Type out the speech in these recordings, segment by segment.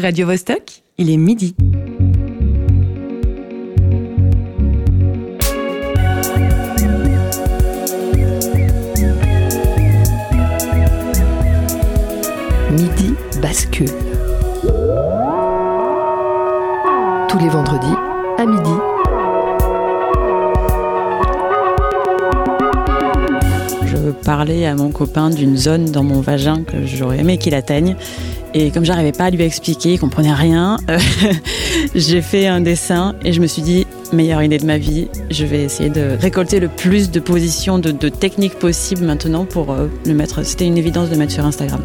Radio Vostok, il est midi. Midi bascule. Tous les vendredis à midi. Je parlais à mon copain d'une zone dans mon vagin que j'aurais aimé qu'il atteigne. Et comme j'arrivais pas à lui expliquer, il comprenait rien, euh, j'ai fait un dessin et je me suis dit, meilleure idée de ma vie, je vais essayer de récolter le plus de positions, de, techniques possibles maintenant pour euh, le mettre. C'était une évidence de mettre sur Instagram.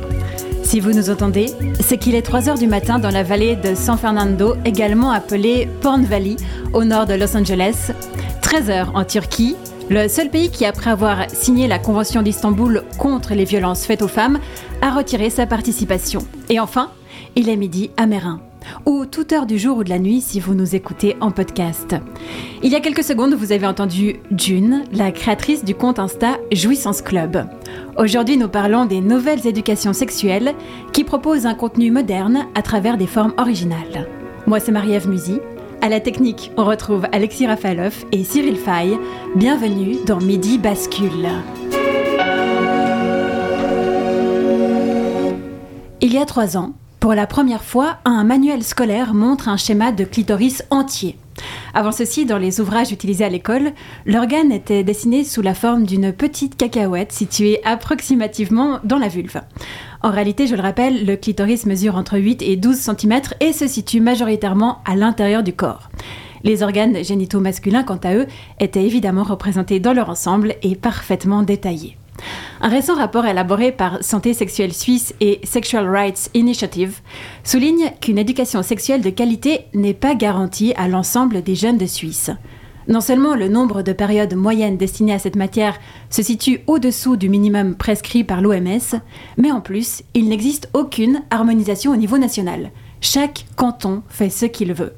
Si vous nous entendez, c'est qu'il est 3 heures du matin dans la vallée de San Fernando, également appelée Porn Valley, au nord de Los Angeles. 13 heures en Turquie, le seul pays qui, après avoir signé la Convention d'Istanbul contre les violences faites aux femmes, a retiré sa participation. Et enfin, il est midi à Mérin, ou toute heure du jour ou de la nuit si vous nous écoutez en podcast. Il y a quelques secondes, vous avez entendu June, la créatrice du compte Insta Jouissance Club. Aujourd'hui, nous parlons des nouvelles éducations sexuelles qui proposent un contenu moderne à travers des formes originales. Moi, c'est Marie-Ève Musy. À la technique, on retrouve Alexis Rafaloff et Cyril Fay. Bienvenue dans Midi Bascule. Il y a trois ans, pour la première fois, un manuel scolaire montre un schéma de clitoris entier. Avant ceci, dans les ouvrages utilisés à l'école, l'organe était dessiné sous la forme d'une petite cacahuète située approximativement dans la vulve. En réalité, je le rappelle, le clitoris mesure entre 8 et 12 cm et se situe majoritairement à l'intérieur du corps. Les organes génitaux masculins, quant à eux, étaient évidemment représentés dans leur ensemble et parfaitement détaillés. Un récent rapport élaboré par Santé sexuelle suisse et Sexual Rights Initiative souligne qu'une éducation sexuelle de qualité n'est pas garantie à l'ensemble des jeunes de Suisse. Non seulement le nombre de périodes moyennes destinées à cette matière se situe au-dessous du minimum prescrit par l'OMS, mais en plus, il n'existe aucune harmonisation au niveau national. Chaque canton fait ce qu'il veut.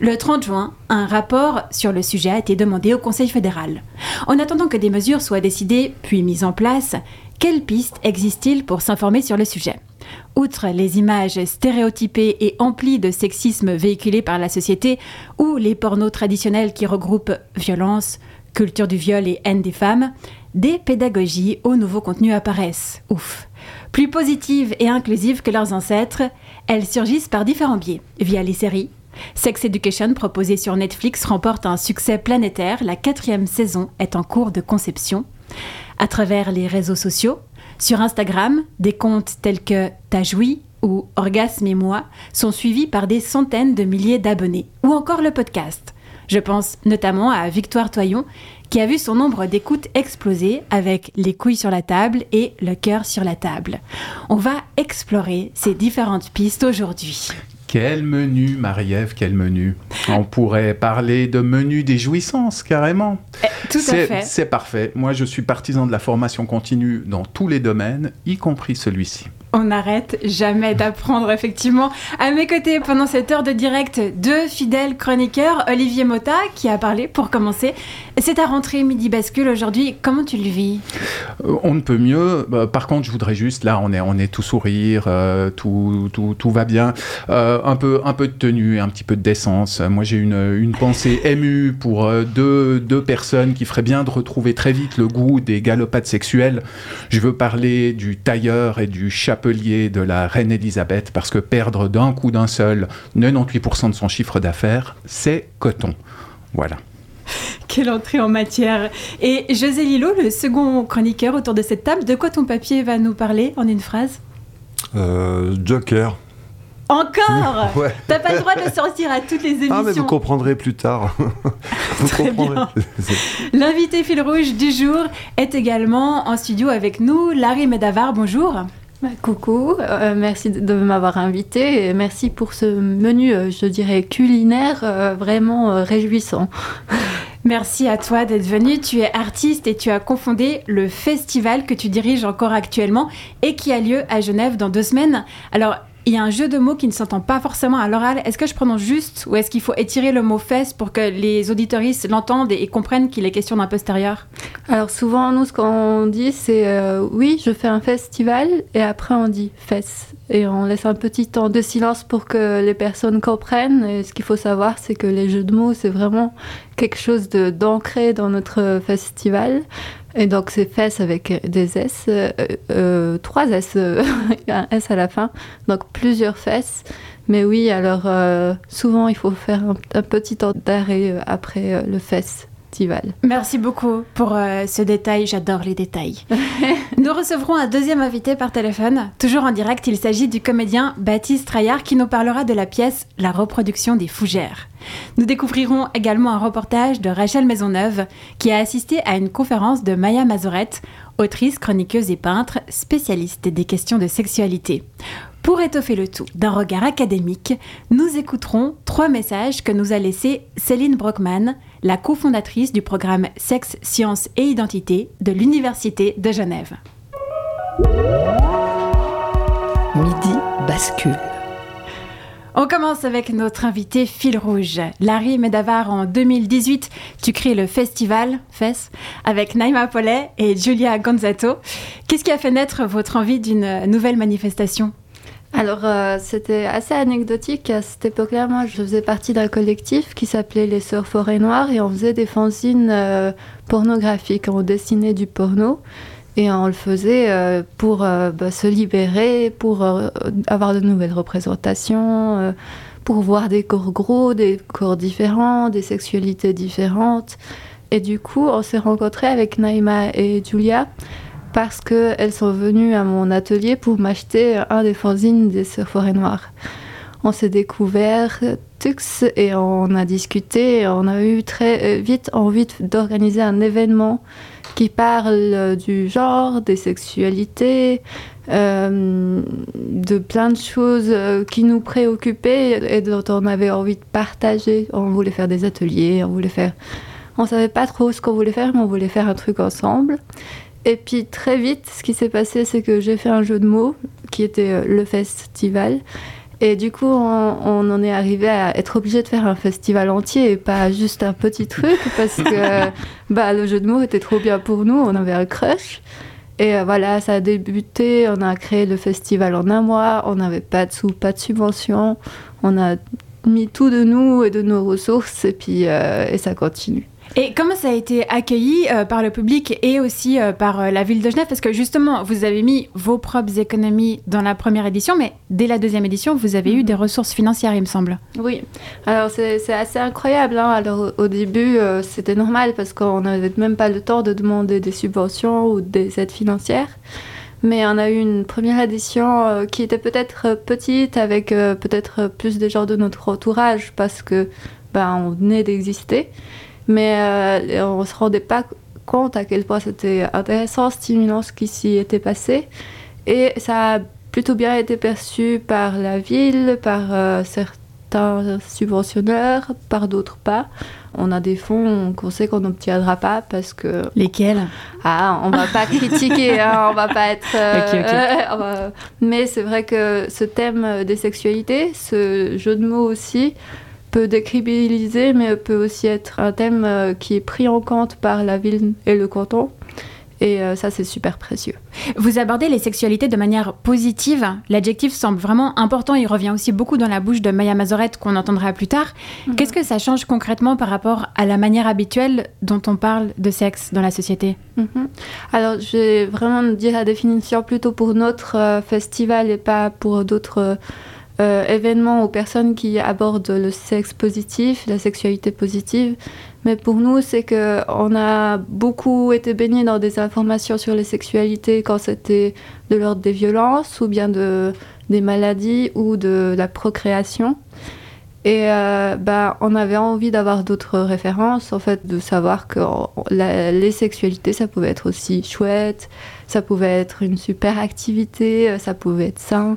Le 30 juin, un rapport sur le sujet a été demandé au Conseil fédéral. En attendant que des mesures soient décidées puis mises en place, quelles pistes existent-ils pour s'informer sur le sujet? Outre les images stéréotypées et emplies de sexisme véhiculées par la société, ou les pornos traditionnels qui regroupent violence, culture du viol et haine des femmes, des pédagogies aux nouveaux contenus apparaissent. Ouf. Plus positives et inclusives que leurs ancêtres, elles surgissent par différents biais, via les séries. Sex Education, proposé sur Netflix, remporte un succès planétaire. La quatrième saison est en cours de conception. À travers les réseaux sociaux, sur Instagram, des comptes tels que T'as joui ou Orgasme et moi sont suivis par des centaines de milliers d'abonnés, ou encore le podcast. Je pense notamment à Victoire Toyon, qui a vu son nombre d'écoutes exploser avec Les couilles sur la table et Le cœur sur la table. On va explorer ces différentes pistes aujourd'hui. Quel menu, Marie-Ève, quel menu? On pourrait parler de menu des jouissances, carrément. Eh, tout à fait. C'est parfait. Moi, je suis partisan de la formation continue dans tous les domaines, y compris celui-ci. On n'arrête jamais d'apprendre, effectivement. À mes côtés, pendant cette heure de direct, deux fidèles chroniqueurs, Olivier Mota, qui a parlé pour commencer. C'est ta rentrée midi bascule aujourd'hui. Comment tu le vis? Euh, on ne peut mieux. Bah, par contre, je voudrais juste, là, on est, on est tout sourire, euh, tout, tout, tout va bien. Euh, un, peu, un peu de tenue, un petit peu de décence. Moi, j'ai une, une pensée émue pour deux, deux personnes qui feraient bien de retrouver très vite le goût des galopades sexuelles. Je veux parler du tailleur et du chapelier de la reine Elisabeth, parce que perdre d'un coup d'un seul 98% de son chiffre d'affaires, c'est coton. Voilà. Quelle entrée en matière Et José Lillo, le second chroniqueur autour de cette table, de quoi ton papier va nous parler en une phrase? Euh, Joker. Encore? Ouais. T'as pas le droit de le sortir à toutes les émissions. Ah, mais vous comprendrez plus tard. vous Très comprendrez. L'invité fil rouge du jour est également en studio avec nous, Larry Medavar. Bonjour. Bah, coucou, euh, merci de, m'avoir invité et merci pour ce menu, euh, je dirais, culinaire euh, vraiment réjouissant. Merci à toi d'être venu. Tu es artiste et tu as confondé le festival que tu diriges encore actuellement et qui a lieu à Genève dans deux semaines. Alors, il y a un jeu de mots qui ne s'entend pas forcément à l'oral. Est-ce que je prononce juste ou est-ce qu'il faut étirer le mot fesse pour que les auditoristes l'entendent et, comprennent qu'il est question d'un postérieur? Alors souvent, nous, ce qu'on dit, c'est euh, oui, je fais un festival et après on dit fesse. Et on laisse un petit temps de silence pour que les personnes comprennent. Et ce qu'il faut savoir, c'est que les jeux de mots, c'est vraiment quelque chose d'ancré dans notre festival. Et donc c'est fesses avec des S, euh, euh, trois S, euh, un S à la fin, donc plusieurs fesses. Mais oui, alors souvent il faut faire un, petit temps d'arrêt après le fesse. Merci beaucoup pour ce détail, j'adore les détails. nous recevrons un deuxième invité par téléphone. Toujours en direct, il s'agit du comédien Baptiste Traillard qui nous parlera de la pièce La reproduction des fougères. Nous découvrirons également un reportage de Rachel Maisonneuve qui a assisté à une conférence de Maya Mazorette, autrice, chroniqueuse et peintre, spécialiste des questions de sexualité. Pour étoffer le tout d'un regard académique, nous écouterons trois messages que nous a laissés Céline Brockman, la cofondatrice du programme Sexe, Sciences et Identité de l'Université de Genève. Midi bascule. On commence avec notre invité fil rouge. Larry Medavar, en 2018, tu crées le festival FES avec Naima Paulet et Julia Gonzato. Qu'est-ce qui a fait naître votre envie d'une nouvelle manifestation? Alors, euh, c'était assez anecdotique. À cette époque-là, moi, je faisais partie d'un collectif qui s'appelait Les Sœurs Forêt Noires et on faisait des fanzines euh, pornographiques. On dessinait du porno. Et on le faisait euh, pour bah, se libérer, pour avoir de nouvelles représentations, pour voir des corps gros, des corps différents, des sexualités différentes. Et du coup, on s'est rencontrés avec Naïma et Julia parce qu'elles sont venues à mon atelier pour m'acheter un des fanzines des Sœurs Forêt Noires. On s'est découvert Tux et on a discuté. on a eu très vite envie d'organiser un événement qui parle du genre, des sexualités, euh, de plein de choses euh, qui nous préoccupaient et dont on avait envie de partager. On voulait faire des ateliers, on voulait faire. On savait pas trop ce qu'on voulait faire, mais on voulait faire un truc ensemble. Et puis très vite, ce qui s'est passé, c'est que j'ai fait un jeu de mots qui était euh, le festival. Et du coup, on, en est arrivé à être obligé de faire un festival entier et pas juste un petit truc parce que bah, le jeu de mots était trop bien pour nous, on avait un crush. Et euh, voilà, ça a débuté, on a créé le festival en un mois, on n'avait pas de sous, pas de subvention, on a mis tout de nous et de nos ressources et puis euh, et ça continue. Et comment ça a été accueilli euh, par le public et aussi euh, par euh, la ville de Genève? Parce que justement, vous avez mis vos propres économies dans la première édition, mais dès la deuxième édition, vous avez eu mhm. des ressources financières, il me semble. Oui, alors c'est assez incroyable. Hein. Alors au début, c'était normal parce qu'on n'avait même pas le temps de demander des subventions ou des aides financières. Mais on a eu une première édition qui était peut-être petite, avec peut-être plus des gens de notre entourage, parce que ben, on venait d'exister. Mais euh, on ne se rendait pas compte à quel point c'était intéressant, stimulant ce qui s'y était passé. Et ça a plutôt bien été perçu par la ville, par euh, certains subventionneurs, par d'autres pas. On a des fonds qu'on sait qu'on n'obtiendra pas parce que. Lesquels? Ah, on va pas critiquer, hein, on va pas être. Euh, mais c'est vrai que ce thème des sexualités, ce jeu de mots aussi, peut décribiliser, mais peut aussi être un thème euh, qui est pris en compte par la ville et le canton. Et euh, ça, c'est super précieux. Vous abordez les sexualités de manière positive. L'adjectif semble vraiment important. Il revient aussi beaucoup dans la bouche de Maya Mazorette, qu'on entendra plus tard. Mhm. Qu'est-ce que ça change concrètement par rapport à la manière habituelle dont on parle de sexe dans la société? Mhm. Alors, je vais vraiment dire la définition plutôt pour notre euh, festival et pas pour d'autres. Euh, événements aux personnes qui abordent le sexe positif, la sexualité positive. Mais pour nous, c'est que on a beaucoup été baignés dans des informations sur les sexualités quand c'était de l'ordre des violences ou bien de, des maladies ou de la procréation. Et euh, bah, on avait envie d'avoir d'autres références, en fait, de savoir que les sexualités, ça pouvait être aussi chouette, ça pouvait être une super activité, ça pouvait être sain.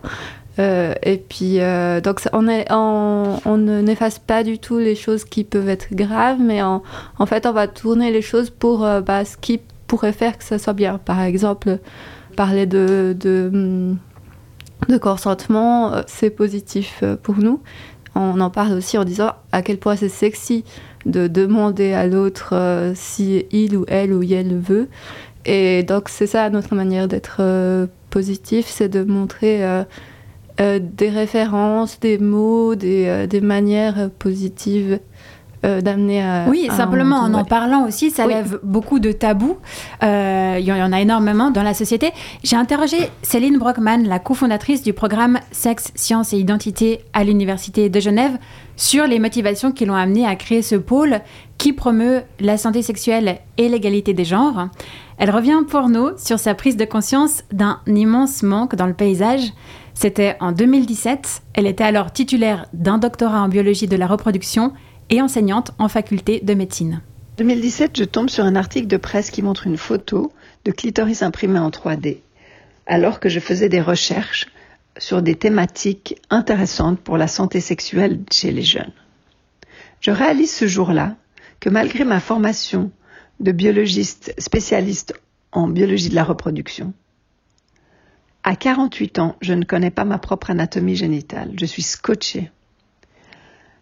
Euh, et puis, euh, donc, on, est, on, on n'efface pas du tout les choses qui peuvent être graves, mais en, en fait, on va tourner les choses pour euh, bah, ce qui pourrait faire que ça soit bien. Par exemple, parler de, de, de consentement, c'est positif pour nous. On en parle aussi en disant à quel point c'est sexy de demander à l'autre si il ou elle ou elle veut. Et donc c'est ça notre manière d'être positif, c'est de montrer des références, des mots, des, des manières positives euh, d'amener à. Oui, simplement en en parlant aussi, ça lève beaucoup de tabous. Euh, il y en a énormément dans la société. J'ai interrogé Céline Brockman, la cofondatrice du programme Sexe, Sciences et Identité à l'Université de Genève, sur les motivations qui l'ont amené à créer ce pôle qui promeut la santé sexuelle et l'égalité des genres. Elle revient pour nous sur sa prise de conscience d'un immense manque dans le paysage. C'était en 2017. Elle était alors titulaire d'un doctorat en biologie de la reproduction et enseignante en faculté de médecine. 2017, je tombe sur un article de presse qui montre une photo de clitoris imprimé en 3D, alors que je faisais des recherches sur des thématiques intéressantes pour la santé sexuelle chez les jeunes. Je réalise ce jour-là que malgré ma formation de biologiste spécialiste en biologie de la reproduction, à 48 ans, je ne connais pas ma propre anatomie génitale. Je suis scotchée.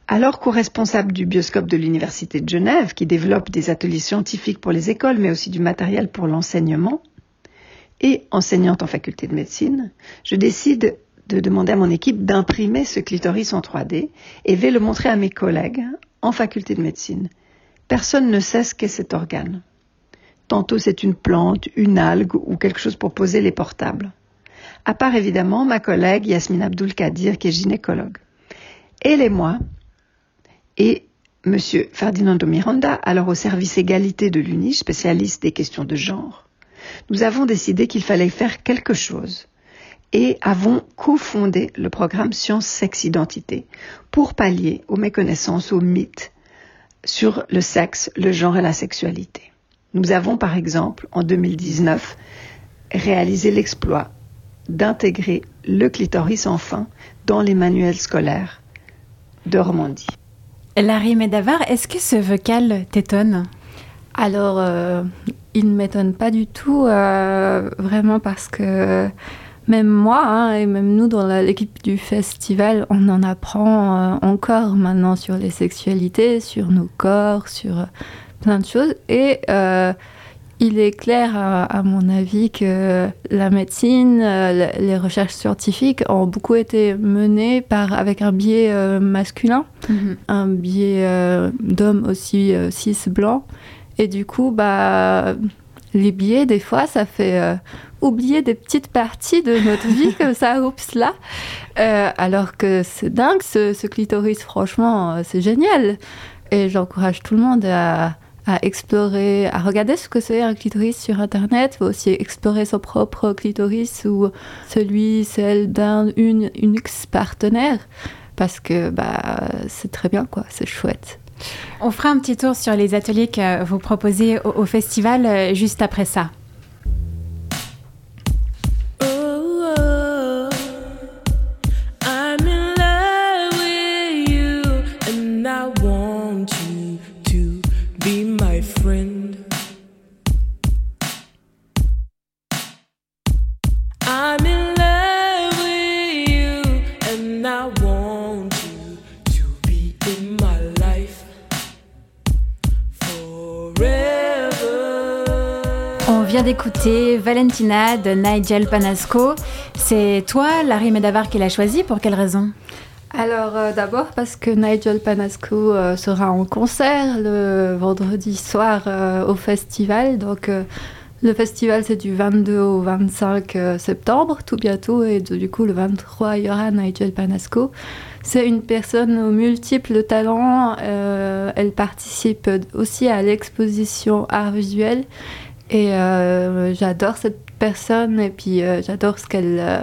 Alors co-responsable du bioscope de l'Université de Genève, qui développe des ateliers scientifiques pour les écoles, mais aussi du matériel pour l'enseignement, et enseignante en faculté de médecine, je décide de demander à mon équipe d'imprimer ce clitoris en 3D et vais le montrer à mes collègues en faculté de médecine. Personne ne sait ce qu'est cet organe. Tantôt c'est une plante, une algue ou quelque chose pour poser les portables. À part évidemment ma collègue Yasmine Abdul Kadir qui est gynécologue. Elle et moi, et M. Ferdinando Miranda, alors au service égalité de l'UNI, spécialiste des questions de genre, nous avons décidé qu'il fallait faire quelque chose et avons cofondé le programme Sciences, Sexe, Identité pour pallier aux méconnaissances, aux mythes sur le sexe, le genre et la sexualité. Nous avons par exemple, en 2019, réalisé l'exploit d'intégrer le clitoris enfin dans les manuels scolaires de Romandie. Larry Medavar, est-ce que ce vocal t'étonne? Alors, euh, il ne m'étonne pas du tout, euh, vraiment parce que même moi hein, et même nous dans l'équipe du festival, on en apprend euh, encore maintenant sur les sexualités, sur nos corps, sur plein de choses. Et il est clair, à, mon avis, que la médecine, euh, les recherches scientifiques ont beaucoup été menées par, avec un biais euh, masculin, mhm. un biais euh, d'hommes aussi cis blancs. Et du coup, bah, les biais, des fois, ça fait oublier des petites parties de notre vie comme ça, oups là. alors que c'est dingue, ce, ce clitoris, franchement, c'est génial. Et j'encourage tout le monde à à explorer, à regarder ce que c'est un clitoris sur Internet, faut aussi explorer son propre clitoris ou celui, celle d'un une, une ex-partenaire, parce que bah, c'est très bien, quoi, c'est chouette. On fera un petit tour sur les ateliers que vous proposez au festival euh, juste après ça. D'écouter Valentina de Nigel Panasco. C'est toi, Larry Medavar, qui l'a choisi. Pour quelle raison? Alors euh, d'abord parce que Nigel Panasco euh, sera en concert le vendredi soir euh, au festival. Donc le festival c'est du 22 au 25 septembre, tout bientôt. Et du coup le 23 il y aura Nigel Panasco. C'est une personne aux multiples talents. elle participe aussi à l'exposition art visuel et euh, j'adore cette personne et puis euh, j'adore ce qu'elle euh,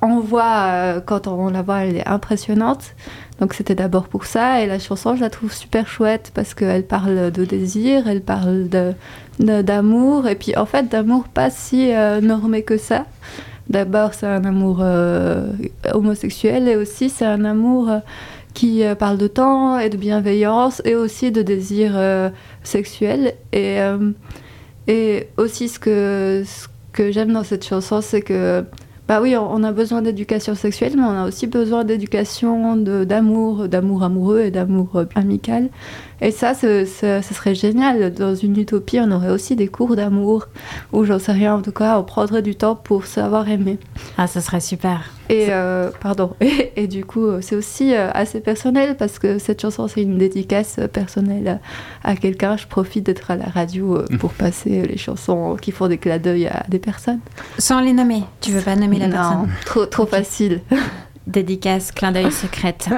envoie quand on la voit, elle est impressionnante. Donc c'était d'abord pour ça. Et la chanson, je la trouve super chouette parce qu'elle parle de désir, elle parle d'amour. et puis en fait, d'amour pas si normé que ça. D'abord, c'est un amour homosexuel et aussi c'est un amour qui parle de temps et de bienveillance et aussi de désir sexuel. Et et aussi, ce que, j'aime dans cette chanson, c'est que Bah oui, on a besoin d'éducation sexuelle, mais on a aussi besoin d'éducation d'amour, d'amour amoureux et d'amour amical. Et ça, ce, ce- ce serait génial. Dans une utopie, on aurait aussi des cours d'amour, ou j'en sais rien, en tout cas, on prendrait du temps pour savoir aimer. Ah, ça serait super. Et euh, pardon. Et, et du coup, euh, c'est aussi euh, assez personnel parce que cette chanson, c'est une dédicace personnelle à, quelqu'un. Je profite d'être à la radio euh, pour passer les chansons qui font des clins d'œil à des personnes. Sans les nommer. Tu veux pas nommer la non, personne trop trop facile. Dédicace, clin d'œil secrète.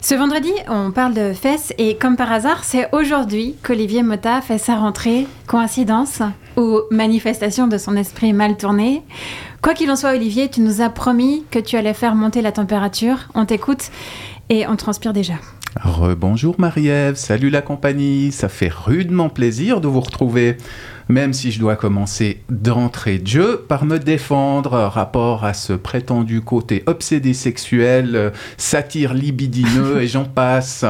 Ce vendredi, on parle de fesses et comme par hasard, c'est aujourd'hui qu'Olivier Mota fait sa rentrée. Coïncidence ou manifestation de son esprit mal tourné? Quoi qu'il en soit, Olivier, tu nous as promis que tu allais faire monter la température. On t'écoute et on transpire déjà. Rebonjour Marie-Ève, salut la compagnie, ça fait rudement plaisir de vous retrouver. Même si je dois commencer d'entrée de jeu par me défendre rapport à ce prétendu côté obsédé sexuel, euh, satire libidineux et j'en passe.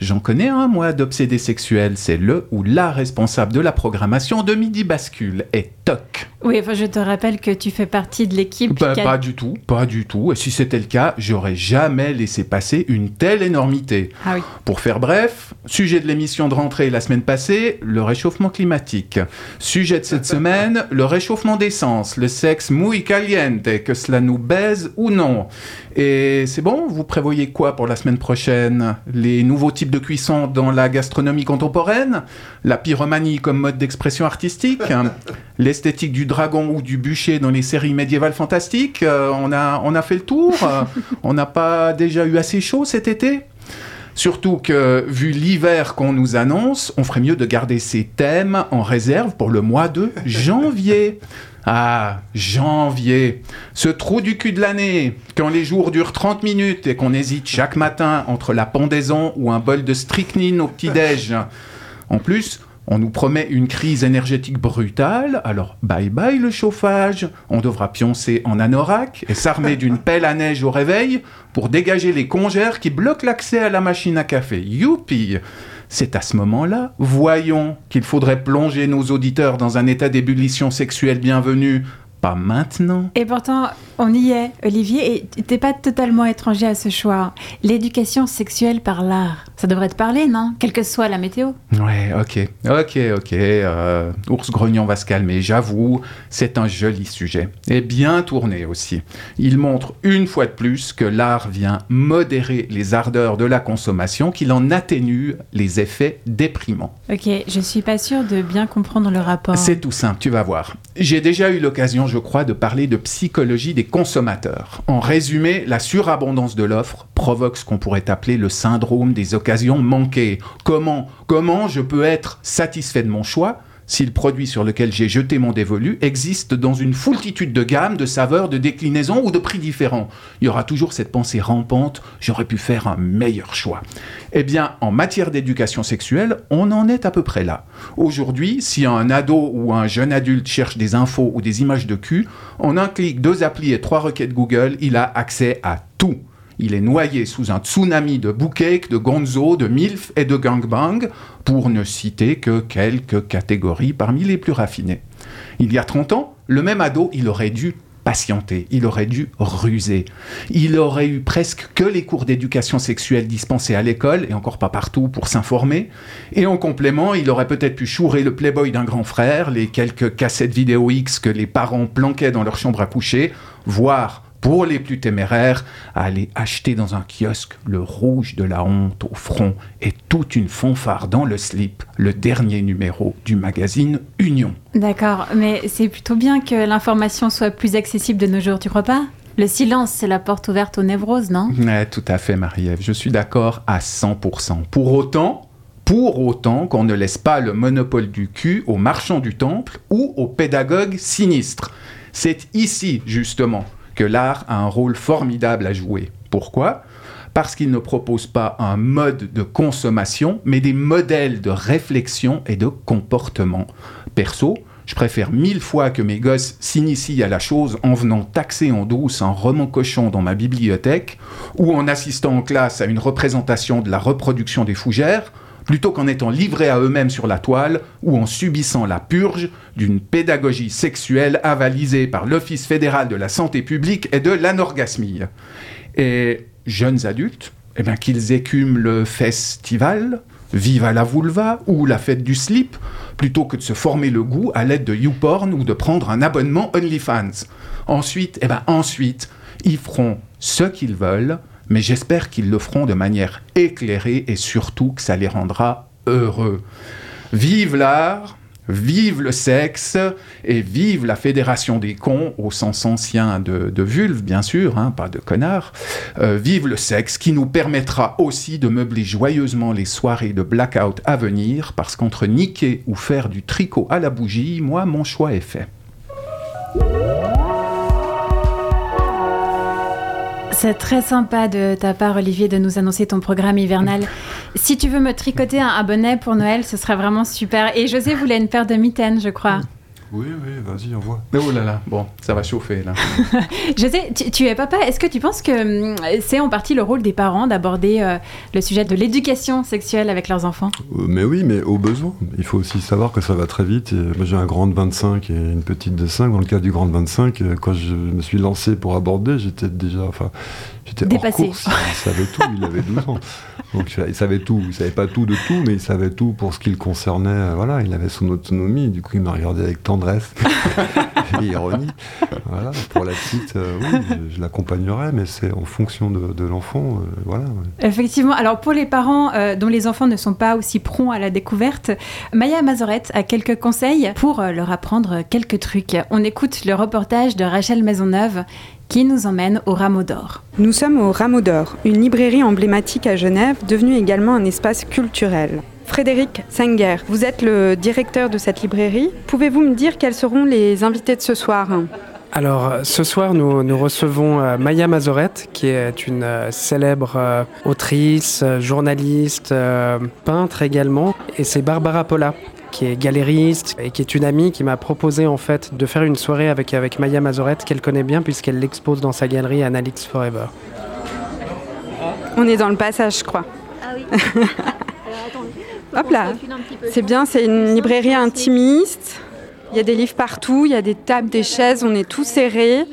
J'en connais un, moi, d'obsédé sexuel. C'est le ou la responsable de la programmation de Midi Bascule. Et toc Oui, enfin, je te rappelle que tu fais partie de l'équipe bah, qui a- Pas du tout, pas du tout. Et si c'était le cas, j'aurais jamais laissé passer une telle énormité. Ah oui. Pour faire bref, sujet de l'émission de rentrée la semaine passée, le réchauffement climatique. Sujet de cette semaine, le réchauffement d'essence, le sexe muy caliente, que cela nous baise ou non. Et c'est bon, vous prévoyez quoi pour la semaine prochaine? Les nouveaux types de cuisson dans la gastronomie contemporaine? La pyromanie comme mode d'expression artistique? L'esthétique du dragon ou du bûcher dans les séries médiévales fantastiques? Euh, on, a, on a fait le tour? Euh, On n'a pas déjà eu assez chaud cet été? Surtout que, vu l'hiver qu'on nous annonce, on ferait mieux de garder ces thèmes en réserve pour le mois de janvier. Ah, janvier. Ce trou du cul de l'année, quand les jours durent 30 minutes et qu'on hésite chaque matin entre la pendaison ou un bol de strychnine au petit-déj. En plus, on nous promet une crise énergétique brutale, alors bye bye le chauffage, on devra pioncer en anorak et s'armer d'une pelle à neige au réveil pour dégager les congères qui bloquent l'accès à la machine à café. Youpi! C'est à ce moment-là, voyons, qu'il faudrait plonger nos auditeurs dans un état d'ébullition sexuelle bienvenue, pas maintenant. Et pourtant, on y est, Olivier, et t'es pas totalement étranger à ce choix. L'éducation sexuelle par l'art, ça devrait te parler, non? Quelle que soit la météo. Ouais, ok, ok, ok. euh, Ours Grognon va se calmer, j'avoue, c'est un joli sujet. Et bien tourné aussi. Il montre une fois de plus que l'art vient modérer les ardeurs de la consommation, qu'il en atténue les effets déprimants. Ok, je suis pas sûre de bien comprendre le rapport. C'est tout simple, tu vas voir. J'ai déjà eu l'occasion, je crois, de parler de psychologie des consommateurs. En résumé, la surabondance de l'offre provoque ce qu'on pourrait appeler le syndrome des occasions manquées. Comment Comment je peux être satisfait de mon choix si le produit sur lequel j'ai jeté mon dévolu existe dans une foultitude de gammes, de saveurs, de déclinaisons ou de prix différents Il y aura toujours cette pensée rampante, j'aurais pu faire un meilleur choix. Eh bien, en matière d'éducation sexuelle, on en est à peu près là. Aujourd'hui, si un ado ou un jeune adulte cherche des infos ou des images de cul, en un clic, deux applis et trois requêtes Google, il a accès à tout. Il est noyé sous un tsunami de boucake, de gonzo, de milf et de gangbang, pour ne citer que quelques catégories parmi les plus raffinées. Il y a 30 ans, le même ado, il aurait dû patienter, il aurait dû ruser. Il aurait eu presque que les cours d'éducation sexuelle dispensés à l'école, et encore pas partout, pour s'informer. Et en complément, il aurait peut-être pu chourer le playboy d'un grand frère, les quelques cassettes vidéo X que les parents planquaient dans leur chambre à coucher, voire pour les plus téméraires, à aller acheter dans un kiosque le rouge de la honte au front et toute une fanfare dans le slip, le dernier numéro du magazine Union. D'accord, mais c'est plutôt bien que l'information soit plus accessible de nos jours, tu crois pas? Le silence, c'est la porte ouverte aux névroses, non? Ouais, tout à fait, Marie-Ève. Je suis d'accord à 100%. Pour autant, pour autant qu'on ne laisse pas le monopole du cul aux marchands du temple ou aux pédagogues sinistres. C'est ici, justement, que l'art a un rôle formidable à jouer. Pourquoi? Parce qu'il ne propose pas un mode de consommation, mais des modèles de réflexion et de comportement. Perso, je préfère mille fois que mes gosses s'initient à la chose en venant taxer en douce un roman cochon dans ma bibliothèque ou en assistant en classe à une représentation de la reproduction des fougères plutôt qu'en étant livrés à eux-mêmes sur la toile ou en subissant la purge d'une pédagogie sexuelle avalisée par l'Office fédéral de la santé publique et de l'anorgasmie. Et jeunes adultes, eh bien, qu'ils écument le festival, Vive à la vulva ou la fête du slip, plutôt que de se former le goût à l'aide de YouPorn ou de prendre un abonnement OnlyFans. Ensuite, eh ben ensuite, ils feront ce qu'ils veulent, mais j'espère qu'ils le feront de manière éclairée et surtout que ça les rendra heureux. Vive l'art, Vive le sexe et vive la fédération des cons, au sens ancien de, vulve, bien sûr, hein, pas de connard. Euh, vive le sexe qui nous permettra aussi de meubler joyeusement les soirées de blackout à venir, parce qu'entre niquer ou faire du tricot à la bougie, moi, mon choix est fait. C'est très sympa de ta part, Olivier, de nous annoncer ton programme hivernal. Si tu veux me tricoter un bonnet pour Noël, ce serait vraiment super. Et José voulait une paire de mitaines, je crois. Oui, oui, vas-y, envoie. Oh là là, bon, ça va chauffer là. José, tu, tu es papa. Est-ce que tu penses que hum, c'est en partie le rôle des parents d'aborder euh, le sujet de l'éducation sexuelle avec leurs enfants? Euh, Mais oui, mais au besoin. Il faut aussi savoir que ça va très vite. Et moi, j'ai un grand de 25 et une petite de 5. Dans le cas du grand de 25, euh, quand je me suis lancé pour aborder, j'étais déjà. Enfin, j'étais Dépassé. course. Il savait tout, il avait 12 ans. Donc, il savait tout. Il savait pas tout de tout, mais il savait tout pour ce qui le concernait. Euh, Voilà, il avait son autonomie. Du coup, il m'a regardé avec tendresse et ironie. Voilà, pour la petite, euh, oui, je, je l'accompagnerai, mais c'est en fonction de, de l'enfant. euh, voilà. ouais. Effectivement. Alors pour les parents euh, dont les enfants ne sont pas aussi prompts à la découverte, Maya Mazorette a quelques conseils pour leur apprendre quelques trucs. On écoute le reportage de Rachel Maisonneuve qui nous emmène au Rameau d'Or. Nous sommes au Rameau d'Or, une librairie emblématique à Genève, devenue également un espace culturel. Frédéric Senger, vous êtes le directeur de cette librairie. Pouvez-vous me dire quels seront les invités de ce soir? Alors, ce soir, nous, nous recevons euh, Maya Mazorette, qui est une euh, célèbre euh, autrice, euh, journaliste, euh, peintre également. Et c'est Barbara Pola, qui est galériste et qui est une amie qui m'a proposé en fait de faire une soirée avec, avec Maya Mazorette, qu'elle connaît bien puisqu'elle l'expose dans sa galerie Analix Forever. On est dans le passage, je crois. Ah oui. Hop là, c'est bien, c'est une librairie intimiste. Il y a des livres partout, il y a des tables, des chaises, on est tous serrés.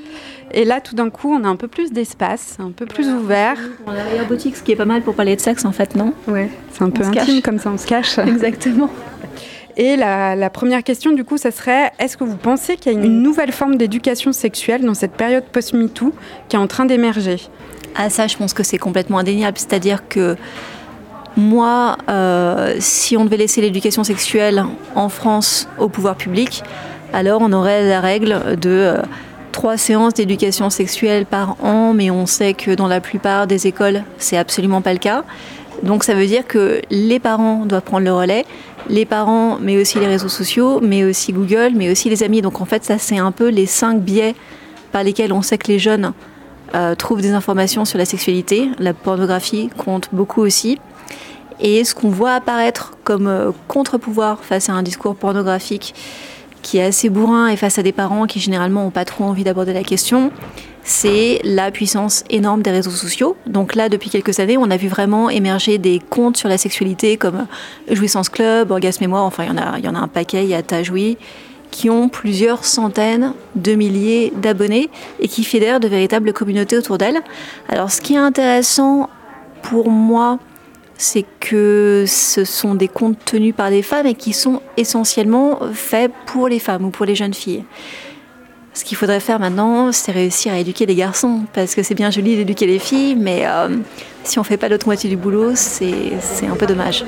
Et là, tout d'un coup, on a un peu plus d'espace, un peu plus ouvert. On a la boutique, ce qui est pas mal pour parler de sexe en fait, non? Ouais, c'est un peu intime cache. comme ça, on se cache. Exactement. Et la, première question, du coup, ça serait est-ce que vous pensez qu'il y a une nouvelle forme d'éducation sexuelle dans cette période post-MeToo qui est en train d'émerger? Ah ça, je pense que c'est complètement indéniable. C'est-à-dire que moi, euh, si on devait laisser l'éducation sexuelle en France au pouvoir public, alors on aurait la règle de euh, trois séances d'éducation sexuelle par an, mais on sait que dans la plupart des écoles, c'est absolument pas le cas. Donc ça veut dire que les parents doivent prendre le relais, les parents, mais aussi les réseaux sociaux, mais aussi Google, mais aussi les amis. Donc en fait, ça c'est un peu les cinq biais par lesquels on sait que les jeunes euh, trouvent des informations sur la sexualité. La pornographie compte beaucoup aussi. Et ce qu'on voit apparaître comme euh, contre-pouvoir face à un discours pornographique qui est assez bourrin et face à des parents qui généralement n'ont pas trop envie d'aborder la question, c'est la puissance énorme des réseaux sociaux. Donc là, depuis quelques années, on a vu vraiment émerger des comptes sur la sexualité comme Jouissance Club, Orgasme moi, enfin il y en a, il y en a un paquet, il y a Tajoui, qui ont plusieurs centaines de milliers d'abonnés et qui fédèrent de véritables communautés autour d'elles. Alors ce qui est intéressant pour moi, c'est que ce sont des comptes tenus par des femmes et qui sont essentiellement faits pour les femmes ou pour les jeunes filles. Ce qu'il faudrait faire maintenant, c'est réussir à éduquer les garçons, parce que c'est bien joli d'éduquer les filles, mais euh, si on fait pas l'autre moitié du boulot, c'est c'est un peu dommage.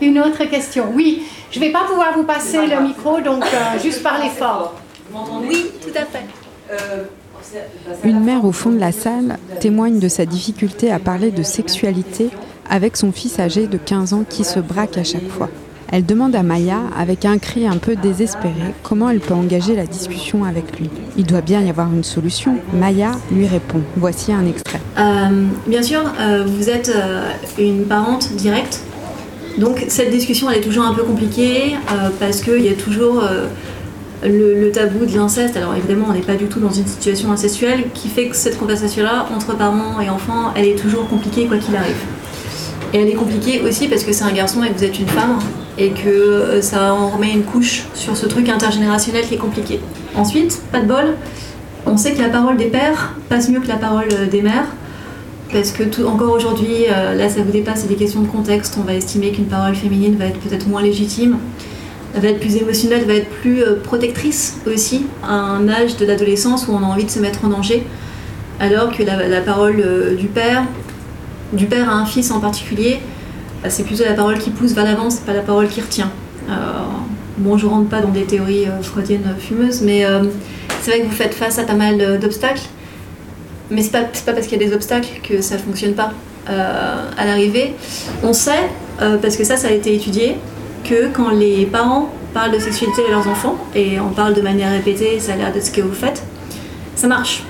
Une autre question. Oui, je ne vais pas pouvoir vous passer le micro, donc euh, juste parlez fort. Oui, tout à fait. Une mère au fond de la salle témoigne de sa difficulté à parler de sexualité avec son fils âgé de 15 ans qui se braque à chaque fois. Elle demande à Maya, avec un cri un peu désespéré, comment elle peut engager la discussion avec lui. Il doit bien y avoir une solution. Maya lui répond. Voici un extrait. Euh, bien sûr, euh, vous êtes euh, une parente directe. Donc cette discussion, elle est toujours un peu compliquée parce qu'il y a toujours le, tabou de l'inceste. Alors évidemment, on n'est pas du tout dans une situation incestuelle qui fait que cette conversation-là, entre parents et enfants, elle est toujours compliquée quoi qu'il arrive. Et elle est compliquée aussi parce que c'est un garçon et vous êtes une femme et que euh, ça en remet une couche sur ce truc intergénérationnel qui est compliqué. Ensuite, pas de bol, on sait que la parole des pères passe mieux que la parole euh, des mères. Parce que tout, encore aujourd'hui, euh, là ça vous dépasse, c'est des questions de contexte. On va estimer qu'une parole féminine va être peut-être moins légitime, va être plus émotionnelle, va être plus protectrice aussi, à un âge de l'adolescence où on a envie de se mettre en danger. Alors que la, parole du père, du père à un fils en particulier, c'est plutôt la parole qui pousse vers l'avant, c'est pas la parole qui retient. Euh, bon, je rentre pas dans des théories euh, freudiennes fumeuses, mais euh, c'est vrai que vous faites face à pas mal d'obstacles. Mais c'est pas, pas parce qu'il y a des obstacles que ça fonctionne pas à l'arrivée. On sait, parce que ça, ça a été étudié, que quand les parents parlent de sexualité à leurs enfants, et on parle de manière répétée, ça a l'air d'être ce que vous faites, ça marche.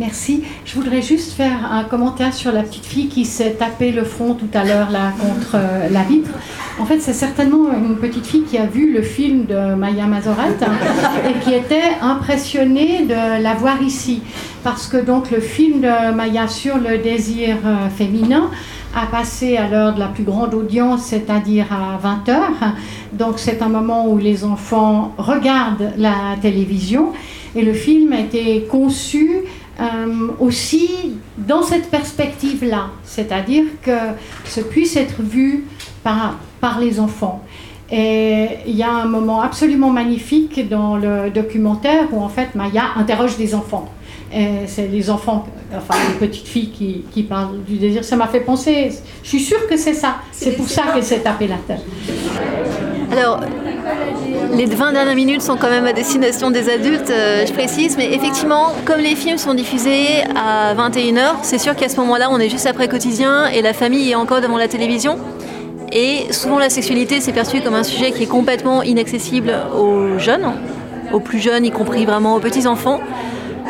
Merci. Je voudrais juste faire un commentaire sur la petite fille qui s'est tapé le front tout à l'heure là contre euh, la vitre. En fait, c'est certainement une petite fille qui a vu le film de Maya Mazorette hein, et qui était impressionnée de la voir ici. Parce que donc le film de Maya sur le désir euh, féminin a passé à l'heure de la plus grande audience, c'est-à-dire à 20h. Donc c'est un moment où les enfants regardent la télévision et le film a été conçu euh, aussi dans cette perspective-là, c'est-à-dire que ce puisse être vu par, par les enfants. Et il y a un moment absolument magnifique dans le documentaire où en fait Maya interroge des enfants. C'est les enfants, enfin les petites filles qui, qui parlent du désir. Ça m'a fait penser, je suis sûre que c'est ça. C'est pour ça qu'elle s'est tapée la tête. Alors, les 20 dernières minutes sont quand même à destination des adultes, euh, je précise, mais effectivement, comme les films sont diffusés à 21h, c'est sûr qu'à ce moment-là, on est juste après quotidien et la famille est encore devant la télévision. Et souvent, la sexualité, c'est perçu comme un sujet qui est complètement inaccessible aux jeunes, aux plus jeunes, y compris vraiment aux petits-enfants.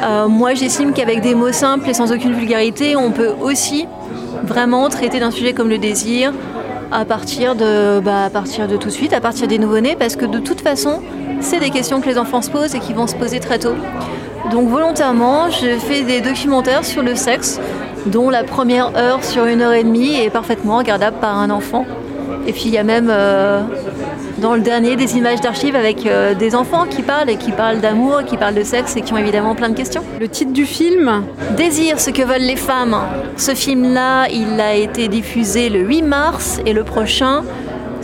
Euh, moi, j'estime qu'avec des mots simples et sans aucune vulgarité, on peut aussi vraiment traiter d'un sujet comme le désir, à partir de, bah, à partir de tout de suite, à partir des nouveau-nés, parce que de toute façon, c'est des questions que les enfants se posent et qui vont se poser très tôt. Donc volontairement, je fais des documentaires sur le sexe, dont la première heure sur une heure et demie est parfaitement regardable par un enfant. Et puis il y a même euh, dans le dernier des images d'archives avec euh, des enfants qui parlent et qui parlent d'amour, qui parlent de sexe et qui ont évidemment plein de questions. Le titre du film Désir, ce que veulent les femmes. Ce film-là, il a été diffusé le 8 mars et le prochain,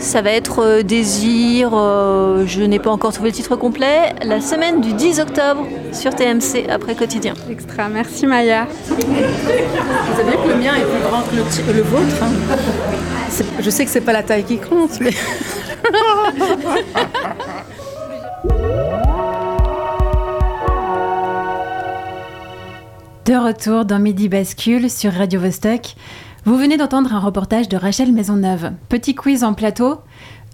ça va être euh, Désir, je n'ai pas encore trouvé le titre complet, la semaine du 10 octobre sur TMC après quotidien. Extra, merci Maya. Vous savez que le mien est plus grand que le, vôtre. Hein. Je sais que c'est pas la taille qui compte, mais. De retour dans Midi Bascule sur Radio Vostok. Vous venez d'entendre un reportage de Rachel Maisonneuve. Petit quiz en plateau.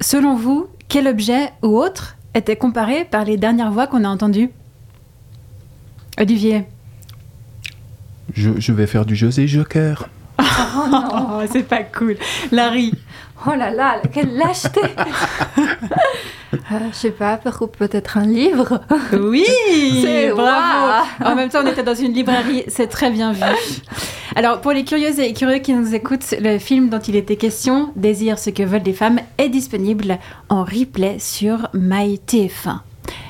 Selon vous, quel objet ou autre était comparé par les dernières voix qu'on a entendues? Olivier je, je, vais faire du José Joker. Oh non, c'est pas cool. Larry. Oh là là, quelle lâcheté euh, Je sais pas, peut-être un livre Oui C'est bravo En même temps, on était dans une librairie, c'est très bien vu. Alors, pour les curieuses et curieux qui nous écoutent, le film dont il était question, Désir ce que veulent les femmes, est disponible en replay sur MyTF1.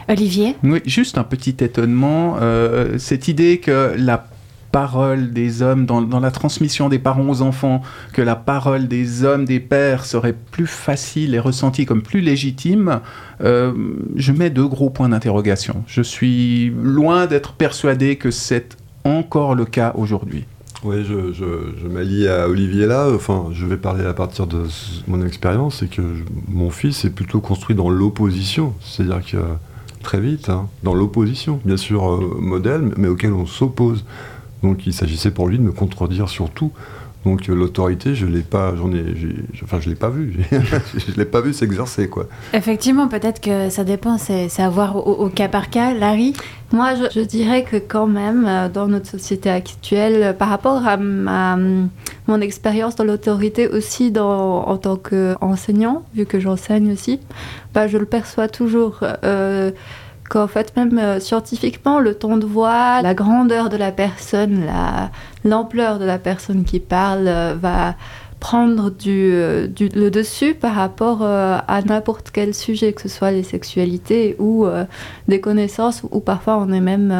Olivier? Oui, juste un petit étonnement. Euh, cette idée que la parole des hommes, dans, la transmission des parents aux enfants, que la parole des hommes, des pères serait plus facile et ressentie comme plus légitime, euh, je mets deux gros points d'interrogation. Je suis loin d'être persuadé que c'est encore le cas aujourd'hui. Oui, je, je, m'allie à Olivier là. Enfin, je vais parler à partir de mon expérience. C'est que mon fils est plutôt construit dans l'opposition. C'est-à-dire que très vite, hein, dans l'opposition, bien sûr, euh, modèle, mais auquel on s'oppose. Donc il s'agissait pour lui de me contredire sur tout. Donc euh, l'autorité, je l'ai pas, j'en ai, enfin je l'ai pas vu, je l'ai pas vu s'exercer quoi. Effectivement, peut-être que ça dépend, c'est à voir au, cas par cas. Larry, moi je, dirais que quand même euh, dans notre société actuelle, par rapport à ma, mon expérience dans l'autorité aussi dans, en tant qu'enseignant, vu que j'enseigne aussi, bah, je le perçois toujours. Euh, qu'en fait même euh, scientifiquement le ton de voix, la grandeur de la personne, l'ampleur de la personne qui parle euh, va prendre du, du, le dessus par rapport à n'importe quel sujet, que ce soit les sexualités ou des connaissances, ou parfois on est même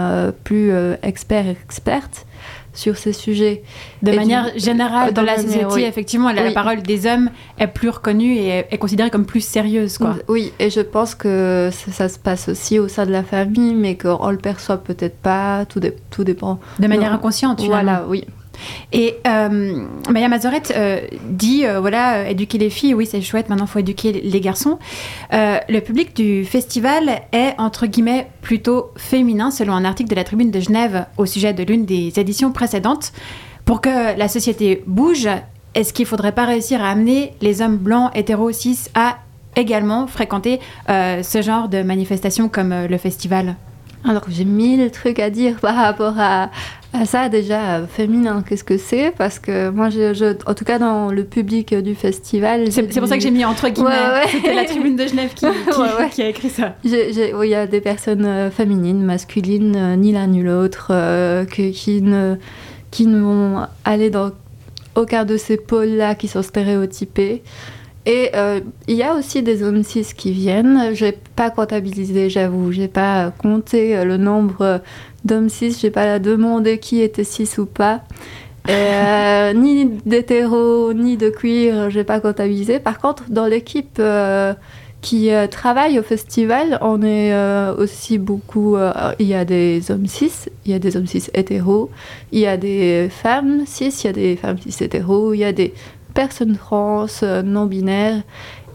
plus expert, experte sur ces sujets. De manière générale, dans la société, effectivement, la, parole des hommes est plus reconnue et est, considérée comme plus sérieuse. Quoi. Oui, et je pense que ça, se passe aussi au sein de la famille, mais qu'on le perçoit peut-être pas, tout, tout dépend. De manière inconsciente, finalement. Voilà, oui. Et euh, Maya Mazorette euh, dit euh, voilà, éduquer les filles, oui, c'est chouette, maintenant il faut éduquer les garçons. le public du festival est, entre guillemets, plutôt féminin, selon un article de la Tribune de Genève au sujet de l'une des éditions précédentes. Pour que la société bouge, est-ce qu'il ne faudrait pas réussir à amener les hommes blancs, hétéros, cis à également fréquenter ce genre de manifestations comme le festival? Alors j'ai mille trucs à dire par rapport à, ça. Déjà, féminin, qu'est-ce que c'est? Parce que moi, je, en tout cas dans le public du festival... C'est pour ça que j'ai mis entre guillemets. C'était la tribune de Genève qui, qui, a écrit ça. Il y a des personnes euh, féminines, masculines, euh, ni l'un ni l'autre, euh, qui, ne, qui ne vont aller dans aucun de ces pôles-là qui sont stéréotypés. Et euh, il y a aussi des hommes cis qui viennent. Je n'ai pas comptabilisé, j'avoue. Je n'ai pas compté euh, le nombre d'hommes cis. Je n'ai pas demandé qui était cis ou pas. Euh, ni d'hétéro, ni de queer, je n'ai pas comptabilisé. Par contre, dans l'équipe qui travaille au festival, on est aussi beaucoup. il y a des hommes cis, il y a des hommes cis hétéros, il y a des femmes cis, il y a des femmes cis hétéros, il y a des personnes trans, euh, non binaires.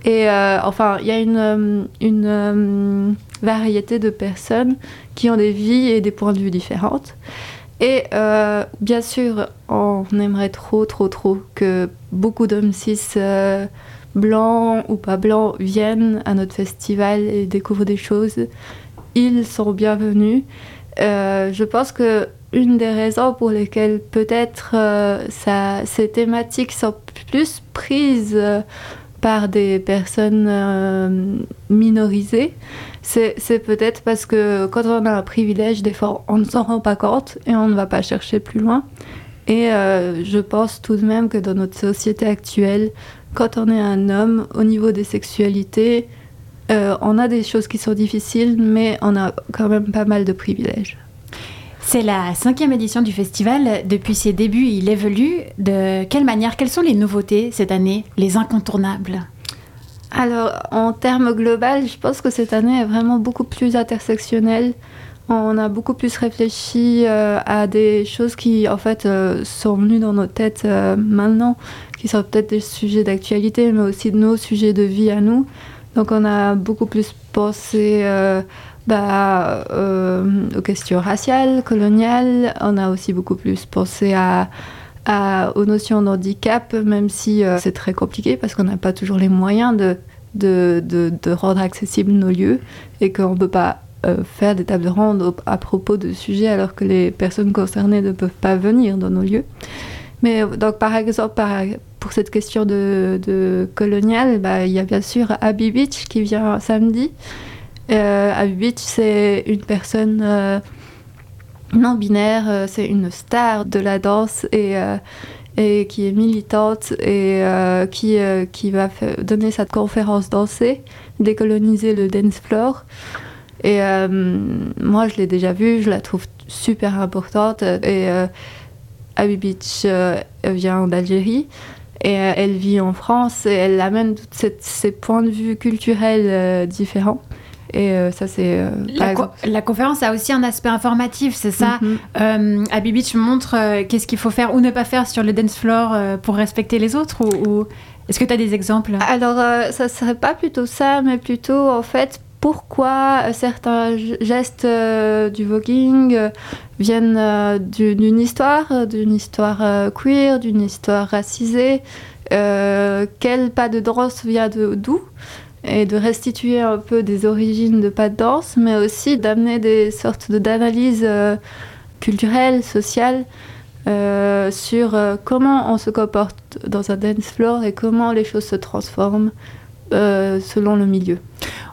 Et euh, enfin, il y a une, euh, variété de personnes qui ont des vies et des points de vue différentes. Et bien sûr, on aimerait trop, trop, trop que beaucoup d'hommes cis blancs ou pas blancs viennent à notre festival et découvrent des choses. Ils sont bienvenus. Je pense que une des raisons pour lesquelles peut-être euh, ces thématiques sont plus prises euh, par des personnes euh, minorisées, c'est peut-être parce que quand on a un privilège, des fois on ne s'en rend pas compte et on ne va pas chercher plus loin. Et je pense tout de même que dans notre société actuelle, quand on est un homme, au niveau des sexualités, on a des choses qui sont difficiles, mais on a quand même pas mal de privilèges. C'est la cinquième édition du festival. Depuis ses débuts, il évolue. De quelle manière Quelles sont les nouveautés cette année Les incontournables? Alors, en termes global, je pense que cette année est vraiment beaucoup plus intersectionnelle. On a beaucoup plus réfléchi euh, à des choses qui, en fait, euh, sont venues dans nos têtes euh, maintenant, qui sont peut-être des sujets d'actualité, mais aussi de nos sujets de vie à nous. Donc, on a beaucoup plus pensé bah, euh, aux questions raciales, coloniales. On a aussi beaucoup plus pensé aux notions d'handicap, même si euh, c'est très compliqué parce qu'on n'a pas toujours les moyens de, rendre accessibles nos lieux et qu'on ne peut pas euh, faire des tables rondes à propos de sujets alors que les personnes concernées ne peuvent pas venir dans nos lieux. Mais donc, par exemple, pour cette question de, de colonial, bah, il y a bien sûr Abby Beach qui vient samedi. Euh, c'est une personne euh, non binaire, euh, c'est une star de la danse et, euh, qui est militante et qui, qui va donner sa conférence dansée, décoloniser le dance floor. Et moi, je l'ai déjà vue, je la trouve super importante. Et Abby Beach vient d'Algérie et elle vit en France et elle amène tous ces points de vue culturels différents. Et euh, ça, c'est. Euh, la, la, conférence a aussi un aspect informatif, c'est ça. Mm Abby Beach montre qu'est-ce qu'il faut faire ou ne pas faire sur le dance floor pour respecter les autres ou, Est-ce que tu as des exemples? Alors, ça serait pas plutôt ça, mais plutôt en fait pourquoi certains gestes du voguing viennent d'une histoire, d'une histoire queer, d'une histoire racisée, quel pas de danse vient d'où? Et de restituer un peu des origines de pas de danse, mais aussi d'amener des sortes d'analyses euh, culturelles, sociales, euh, sur euh, comment on se comporte dans un dance floor et comment les choses se transforment selon le milieu.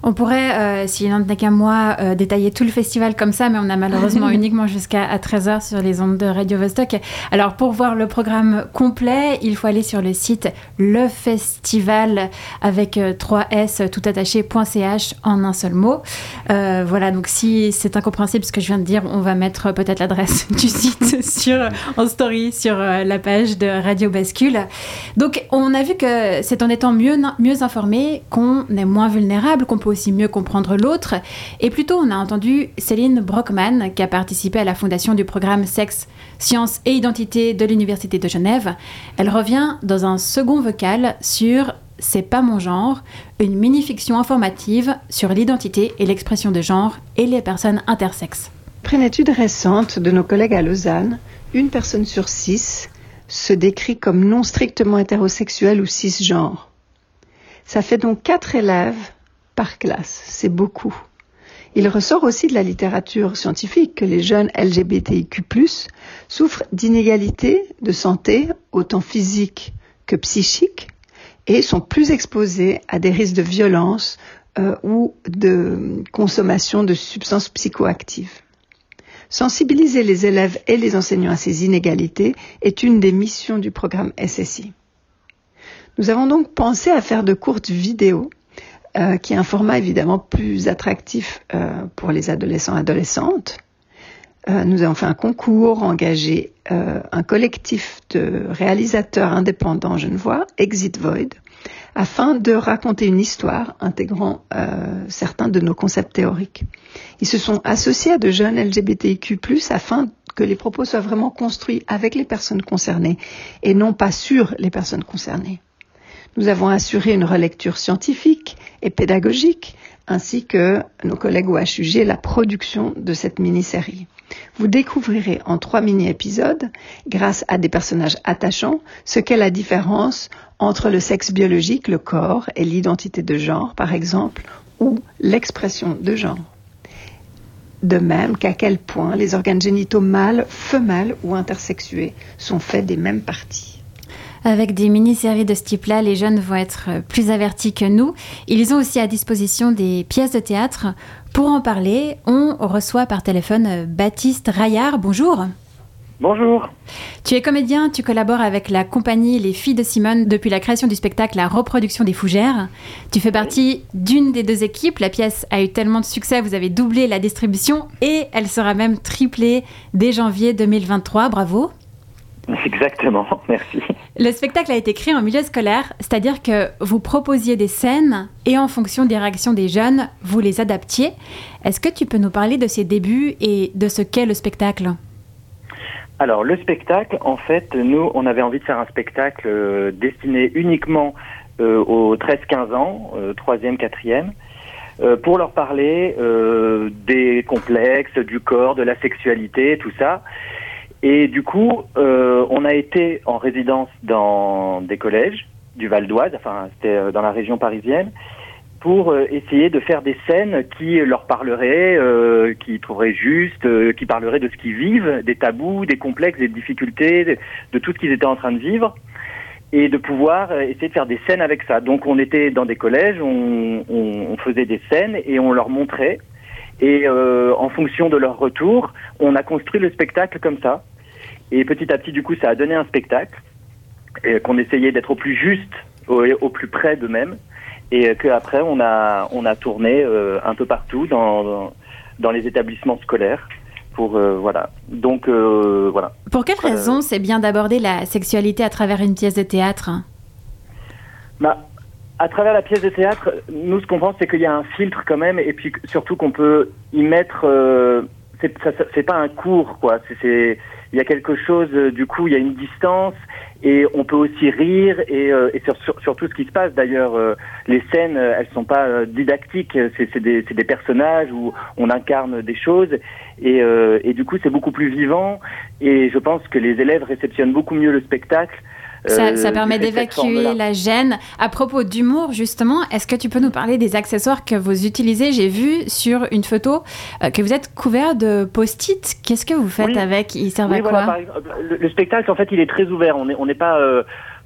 On pourrait, euh, n'en est qu'à moi, euh, détailler tout le festival comme ça, mais on a malheureusement uniquement jusqu'à 13h sur les ondes de Radio Vostok. Alors, pour voir le programme complet, il faut aller sur le site Le Festival avec 3S euh, tout attaché.ch en un seul mot. voilà, donc si c'est incompréhensible ce que je viens de dire, on va mettre peut-être l'adresse du site sur, en story sur la page de Radio Bascule. Donc, on a vu que c'est en étant mieux, mieux informé qu'on est moins vulnérable, qu'on peut aussi mieux comprendre l'autre. Et plutôt, on a entendu Céline Brockman, qui a participé à la fondation du programme Sexe, Sciences et Identité de l'Université de Genève. Elle revient dans un second vocal sur C'est pas mon genre, une mini-fiction informative sur l'identité et l'expression de genre et les personnes intersexes. Après une étude récente de nos collègues à Lausanne, une personne sur six se décrit comme non strictement hétérosexuel ou cisgenre. Ça fait donc quatre élèves par classe. C'est beaucoup. Il ressort aussi de la littérature scientifique que les jeunes LGBTIQ+, souffrent d'inégalités de santé, autant physiques que psychiques, et sont plus exposés à des risques de violence euh, ou de consommation de substances psychoactives. Sensibiliser les élèves et les enseignants à ces inégalités est une des missions du programme SSI. Nous avons donc pensé à faire de courtes vidéos euh, qui est un format évidemment plus attractif euh, pour les adolescents et adolescentes. Euh, nous avons fait un concours, engagé un collectif de réalisateurs indépendants genevois, Exit Void, afin de raconter une histoire intégrant certains de nos concepts théoriques. Ils se sont associés à de jeunes LGBTIQ+, afin que les propos soient vraiment construits avec les personnes concernées et non pas sur les personnes concernées. Nous avons assuré une relecture scientifique et pédagogique, ainsi que nos collègues au HUG la production de cette mini-série. Vous découvrirez en trois mini-épisodes, grâce à des personnages attachants, ce qu'est la différence entre le sexe biologique, le corps et l'identité de genre, par exemple, ou l'expression de genre. De même qu'à quel point les organes génitaux mâles, femelles ou intersexués sont faits des mêmes parties. Avec des mini-séries de ce type-là, les jeunes vont être euh, plus avertis que nous. Ils ont aussi à disposition des pièces de théâtre. Pour en parler, on reçoit par téléphone euh, Baptiste Raillard. Bonjour. Bonjour. Tu es comédien, tu collabores avec la compagnie Les Filles de Simone depuis la création du spectacle La Reproduction des Fougères. Tu fais partie d'une des deux équipes. La pièce a eu tellement de succès, vous avez doublé la distribution et elle sera même triplée dès janvier 2023. Bravo. Exactement, merci. Le spectacle a été créé en milieu scolaire, c'est-à-dire que vous proposiez des scènes et en fonction des réactions des jeunes, vous les adaptiez. Est-ce que tu peux nous parler de ses débuts et de ce qu'est le spectacle? Alors, le spectacle, en fait, nous, on avait envie de faire un spectacle euh, destiné uniquement euh, aux 13-15 ans, 3e, euh, 4e, pour leur parler des complexes, du corps, de la sexualité, tout ça. Et du coup, euh, on a été en résidence dans des collèges du Val d'Oise, enfin c'était euh, dans la région parisienne, pour euh, essayer de faire des scènes qui leur parleraient, qui trouveraient juste, qui parleraient de ce qu'ils vivent, des tabous, des complexes, des difficultés, de, tout ce qu'ils étaient en train de vivre, et de pouvoir essayer de faire des scènes avec ça. Donc on était dans des collèges, on faisait des scènes et on leur montrait. Et en fonction de leur retour, on a construit le spectacle comme ça. Et petit à petit, du coup, ça a donné un spectacle et qu'on essayait d'être au plus juste, au, au plus près d'eux-mêmes, et qu'après on a on a tourné euh, un peu partout dans, dans, les établissements scolaires. Pour, euh, voilà. Donc euh, voilà. Pour quelle raison c'est bien d'aborder la sexualité à travers une pièce de théâtre? Bah, à travers la pièce de théâtre, nous ce qu'on pense c'est qu'il y a un filtre quand même, et puis surtout qu'on peut y mettre. C'est pas un cours quoi. C'est il y a quelque chose, euh, du coup, il y a une distance et on peut aussi rire et, euh, et sur, sur, sur, tout ce qui se passe. D'ailleurs, euh, les scènes, euh, elles sont pas euh, didactiques, c'est des, des, personnages où on incarne des choses et, et du coup, c'est beaucoup plus vivant et je pense que les élèves réceptionnent beaucoup mieux le spectacle ça, ça, permet d'évacuer la gêne. À propos d'humour, justement, est-ce que tu peux nous parler des accessoires que vous utilisez? J'ai vu sur une photo euh, que vous êtes couvert de post-it. Qu'est-ce que vous faites oui. avec? Ils servent oui, à quoi? voilà, le, le, spectacle, en fait, il est très ouvert. On n'est on n'est pas...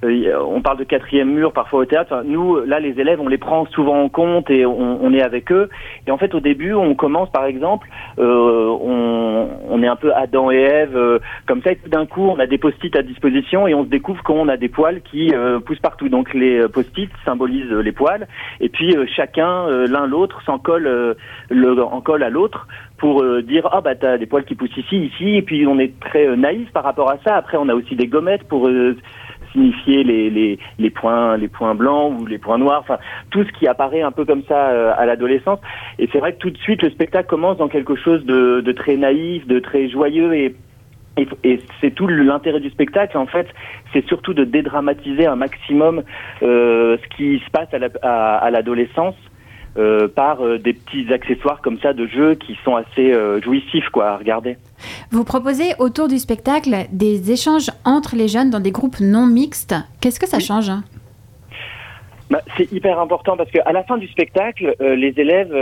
Euh, on parle de quatrième mur parfois au théâtre. nous, là, les élèves, on les prend souvent en compte et on, est avec eux. Et en fait, au début, on commence, par exemple, euh, on, est un peu Adam et Ève, euh, comme ça, et tout d'un coup, on a des post-it à disposition et on se découvre qu'on a des poils qui poussent partout. Donc, les post-it symbolisent les poils, et puis chacun, l'un l'autre, s'en colle, le, colle à l'autre pour dire ah bah t'as des poils qui poussent ici, ici, et puis on est très naïf par rapport à ça. Après, on a aussi des gommettes pour signifier les, les, points, les points blancs ou les points noirs, enfin tout ce qui apparaît un peu comme ça euh, à l'adolescence. Et c'est vrai que tout de suite le spectacle commence dans quelque chose de, de très naïf, de très joyeux et et, c'est tout l'intérêt du spectacle, en fait, c'est surtout de dédramatiser un maximum euh, ce qui se passe à l'adolescence. Euh, par euh, des petits accessoires comme ça de jeu qui sont assez euh, jouissifs quoi, à regarder. Vous proposez autour du spectacle des échanges entre les jeunes dans des groupes non mixtes. Qu'est-ce que ça change hein? Bah, C'est hyper important parce qu'à la fin du spectacle, les élèves,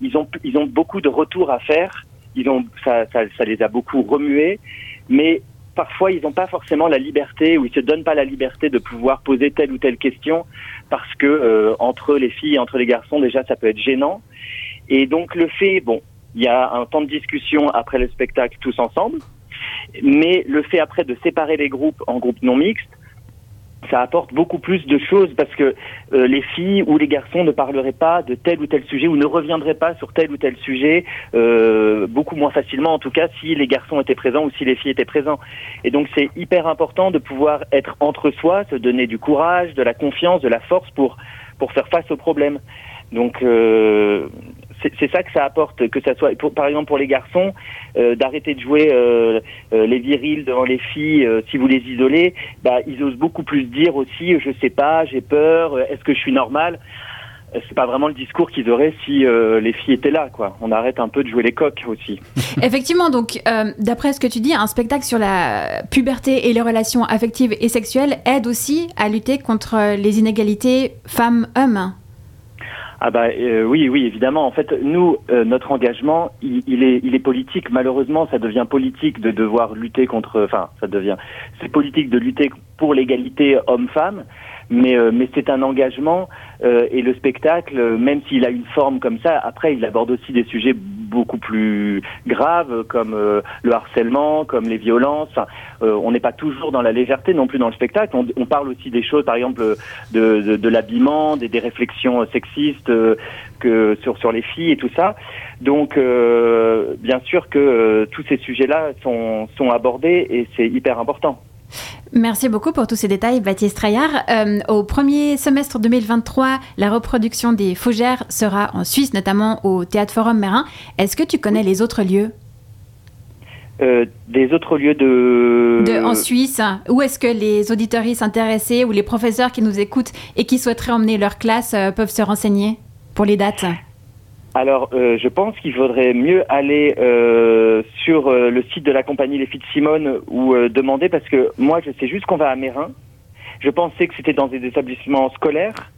ils, ont, ils ont beaucoup de retours à faire. Ils ont, ça, ça, ça les a beaucoup remués. Mais parfois ils n'ont pas forcément la liberté ou ils se donnent pas la liberté de pouvoir poser telle ou telle question parce que euh, entre les filles et entre les garçons déjà ça peut être gênant. Et donc le fait bon il y a un temps de discussion après le spectacle tous ensemble mais le fait après de séparer les groupes en groupes non mixtes ça apporte beaucoup plus de choses parce que euh, les filles ou les garçons ne parleraient pas de tel ou tel sujet ou ne reviendraient pas sur tel ou tel sujet euh, beaucoup moins facilement en tout cas si les garçons étaient présents ou si les filles étaient présents. Et donc c'est hyper important de pouvoir être entre soi, se donner du courage, de la confiance, de la force pour pour faire face aux problèmes. Donc euh, c'est ça que ça apporte, que ça soit, par exemple pour les garçons, euh, d'arrêter de jouer euh, euh, les virils devant les filles si vous les isolez, bah, ils osent beaucoup plus dire aussi, je sais pas, j'ai peur, est-ce que je suis normal? C'est pas vraiment le discours qu'ils auraient si les filles étaient là. On arrête un peu de jouer les coques aussi. Effectivement, donc d'après ce que tu dis, un spectacle sur la puberté et les relations affectives et sexuelles aide aussi à lutter contre les inégalités femmes-hommes. Ah bah euh, oui, oui, évidemment. En fait, nous, euh, notre engagement, il, est, il est politique. Malheureusement, ça devient politique de devoir lutter contre. Enfin, ça devient. C'est politique de lutter pour l'égalité homme-femme mais, euh, mais c'est un engagement euh, et le spectacle, même s'il a une forme comme ça, après il aborde aussi des sujets beaucoup plus graves comme euh, le harcèlement, comme les violences. on n'est pas toujours dans la légèreté non plus dans le spectacle. On, parle aussi des choses, par exemple, de, de, de l'habillement, des, des, réflexions sexistes que sur sur les filles et tout ça. Donc, bien sûr que tous ces sujets-là sont sont abordés et c'est hyper important. Merci beaucoup pour tous ces détails, Baptiste Traillard. Euh, au premier semestre 2023, la reproduction des Fougères sera en Suisse, notamment au Théâtre Forum Mérin. Est-ce que tu connais les autres lieux? Euh, des autres lieux de... de en Suisse Où est-ce que les auditoristes intéressés ou les professeurs qui nous écoutent et qui souhaiteraient emmener leur classe euh, peuvent se renseigner pour les dates? Alors, euh, je pense qu'il faudrait mieux aller euh, sur euh, le site de la compagnie Les Filles de Simone ou demander, parce que moi, je sais juste qu'on va à Mérin. Je pensais que c'était dans des établissements scolaires.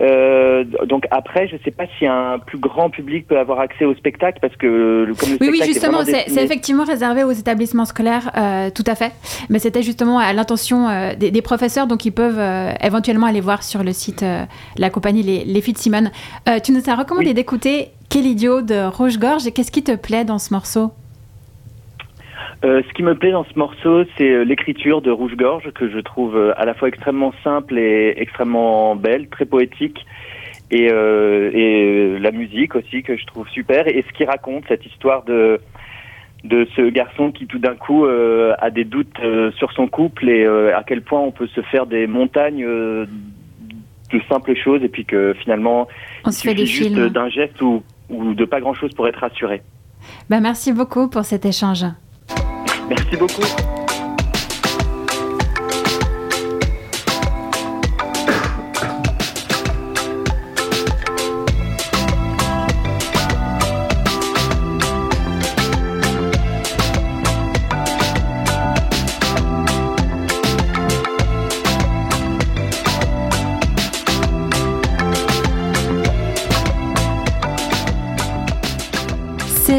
Euh, donc après, je ne sais pas si un plus grand public peut avoir accès au spectacle parce que comme le oui, oui, justement, c'est effectivement réservé aux établissements scolaires, euh, tout à fait. Mais c'était justement à l'intention euh, des, professeurs, donc ils peuvent éventuellement aller voir sur le site la compagnie Les, les Filles de Simone. tu nous as recommandé d'écouter Quel idiot de Rouge Gorge. Qu'est-ce qui te plaît dans ce morceau? Euh, ce qui me plaît dans ce morceau, c'est euh, l'écriture de Rouge Gorge que je trouve euh, à la fois extrêmement simple et extrêmement belle, très poétique, et, et la musique aussi que je trouve super. Et ce qui raconte cette histoire de de ce garçon qui tout d'un coup a des doutes sur son couple et à quel point on peut se faire des montagnes de simples choses et puis que finalement on il suffit juste d'un geste ou, ou de pas grand chose pour être rassuré. Ben merci beaucoup pour cet échange. Merci beaucoup.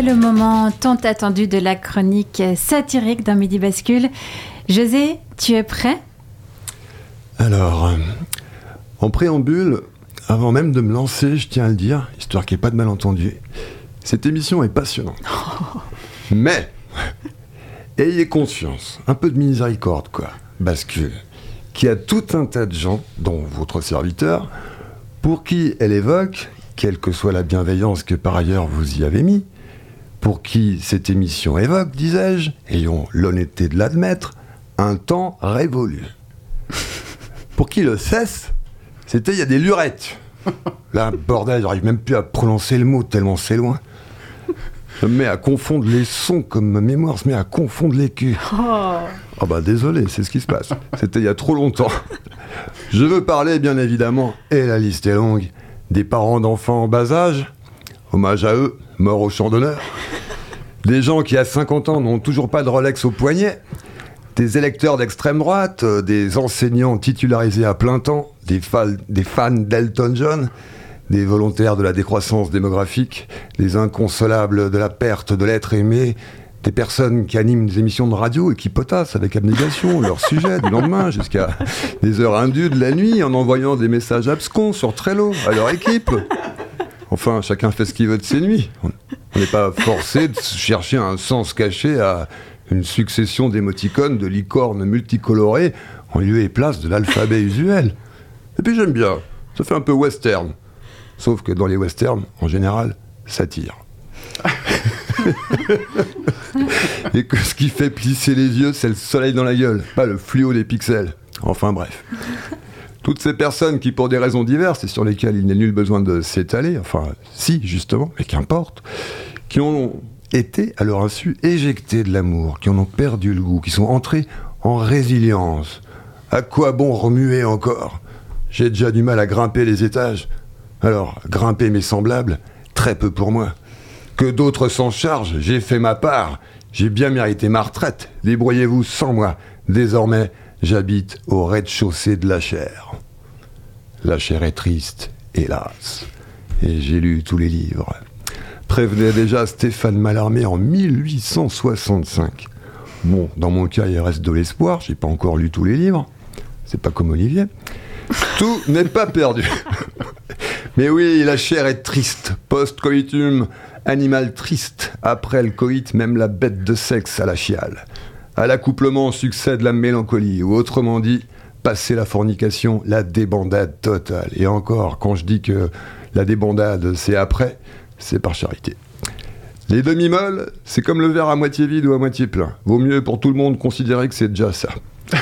C'est le moment tant attendu de la chronique satirique d'un Midi Bascule. José, tu es prêt? Alors, euh, en préambule, avant même de me lancer, je tiens à le dire, histoire qu'il n'y ait pas de malentendu, cette émission est passionnante. Mais, ayez conscience, un peu de miséricorde, quoi, bascule, qu'il y a tout un tas de gens, dont votre serviteur, pour qui elle évoque, quelle que soit la bienveillance que par ailleurs vous y avez mis, pour qui cette émission évoque, disais-je, ayons l'honnêteté de l'admettre, un temps révolu. pour qui le cesse, c'était il y a des lurettes. Là, bordel, j'arrive même plus à prononcer le mot tellement c'est loin. Je me mets à confondre les sons comme ma mémoire se met à confondre les culs. Oh, oh bah désolé, c'est ce qui se passe. C'était il y a trop longtemps. Je veux parler bien évidemment, et la liste est longue, des parents d'enfants en bas âge, hommage à eux, morts au champ d'honneur, des gens qui à 50 ans n'ont toujours pas de Rolex au poignet, des électeurs d'extrême droite, euh, des enseignants titularisés à plein temps, des, des fans d'Elton John, des volontaires de la décroissance démographique, des inconsolables de la perte de l'être aimé, des personnes qui animent des émissions de radio et qui potassent avec abnégation leur sujet du lendemain jusqu'à des heures indues de la nuit en envoyant des messages abscons sur Trello à leur équipe. Enfin, chacun fait ce qu'il veut de ses nuits. On n'est pas forcé de chercher un sens caché à une succession d'émoticônes de licornes multicolorées en lieu et place de l'alphabet usuel. Et puis j'aime bien, ça fait un peu western. Sauf que dans les westerns, en général, ça tire. et que ce qui fait plisser les yeux, c'est le soleil dans la gueule, pas le fluo des pixels. Enfin bref. Toutes ces personnes qui, pour des raisons diverses et sur lesquelles il n'est nul besoin de s'étaler, enfin si justement, mais qu'importe, qui ont été à leur insu éjectés de l'amour, qui en ont perdu le goût, qui sont entrés en résilience. À quoi bon remuer encore? J'ai déjà du mal à grimper les étages. Alors, grimper mes semblables, très peu pour moi. Que d'autres s'en chargent, j'ai fait ma part. J'ai bien mérité ma retraite. Débrouillez-vous sans moi. Désormais, j'habite au rez-de-chaussée de la chair. La chair est triste, hélas. Et j'ai lu tous les livres. Prévenait déjà Stéphane Mallarmé en 1865. Bon, dans mon cas, il reste de l'espoir. J'ai pas encore lu tous les livres. C'est pas comme Olivier. Tout n'est pas perdu. Mais oui, la chair est triste. Post-coitum, Animal triste, après le coït, même la bête de sexe à la chiale. À l'accouplement succède la mélancolie, ou autrement dit, passer la fornication, la débandade totale. Et encore, quand je dis que la débandade, c'est après, c'est par charité. Les demi-molles, c'est comme le verre à moitié vide ou à moitié plein. Vaut mieux pour tout le monde considérer que c'est déjà ça.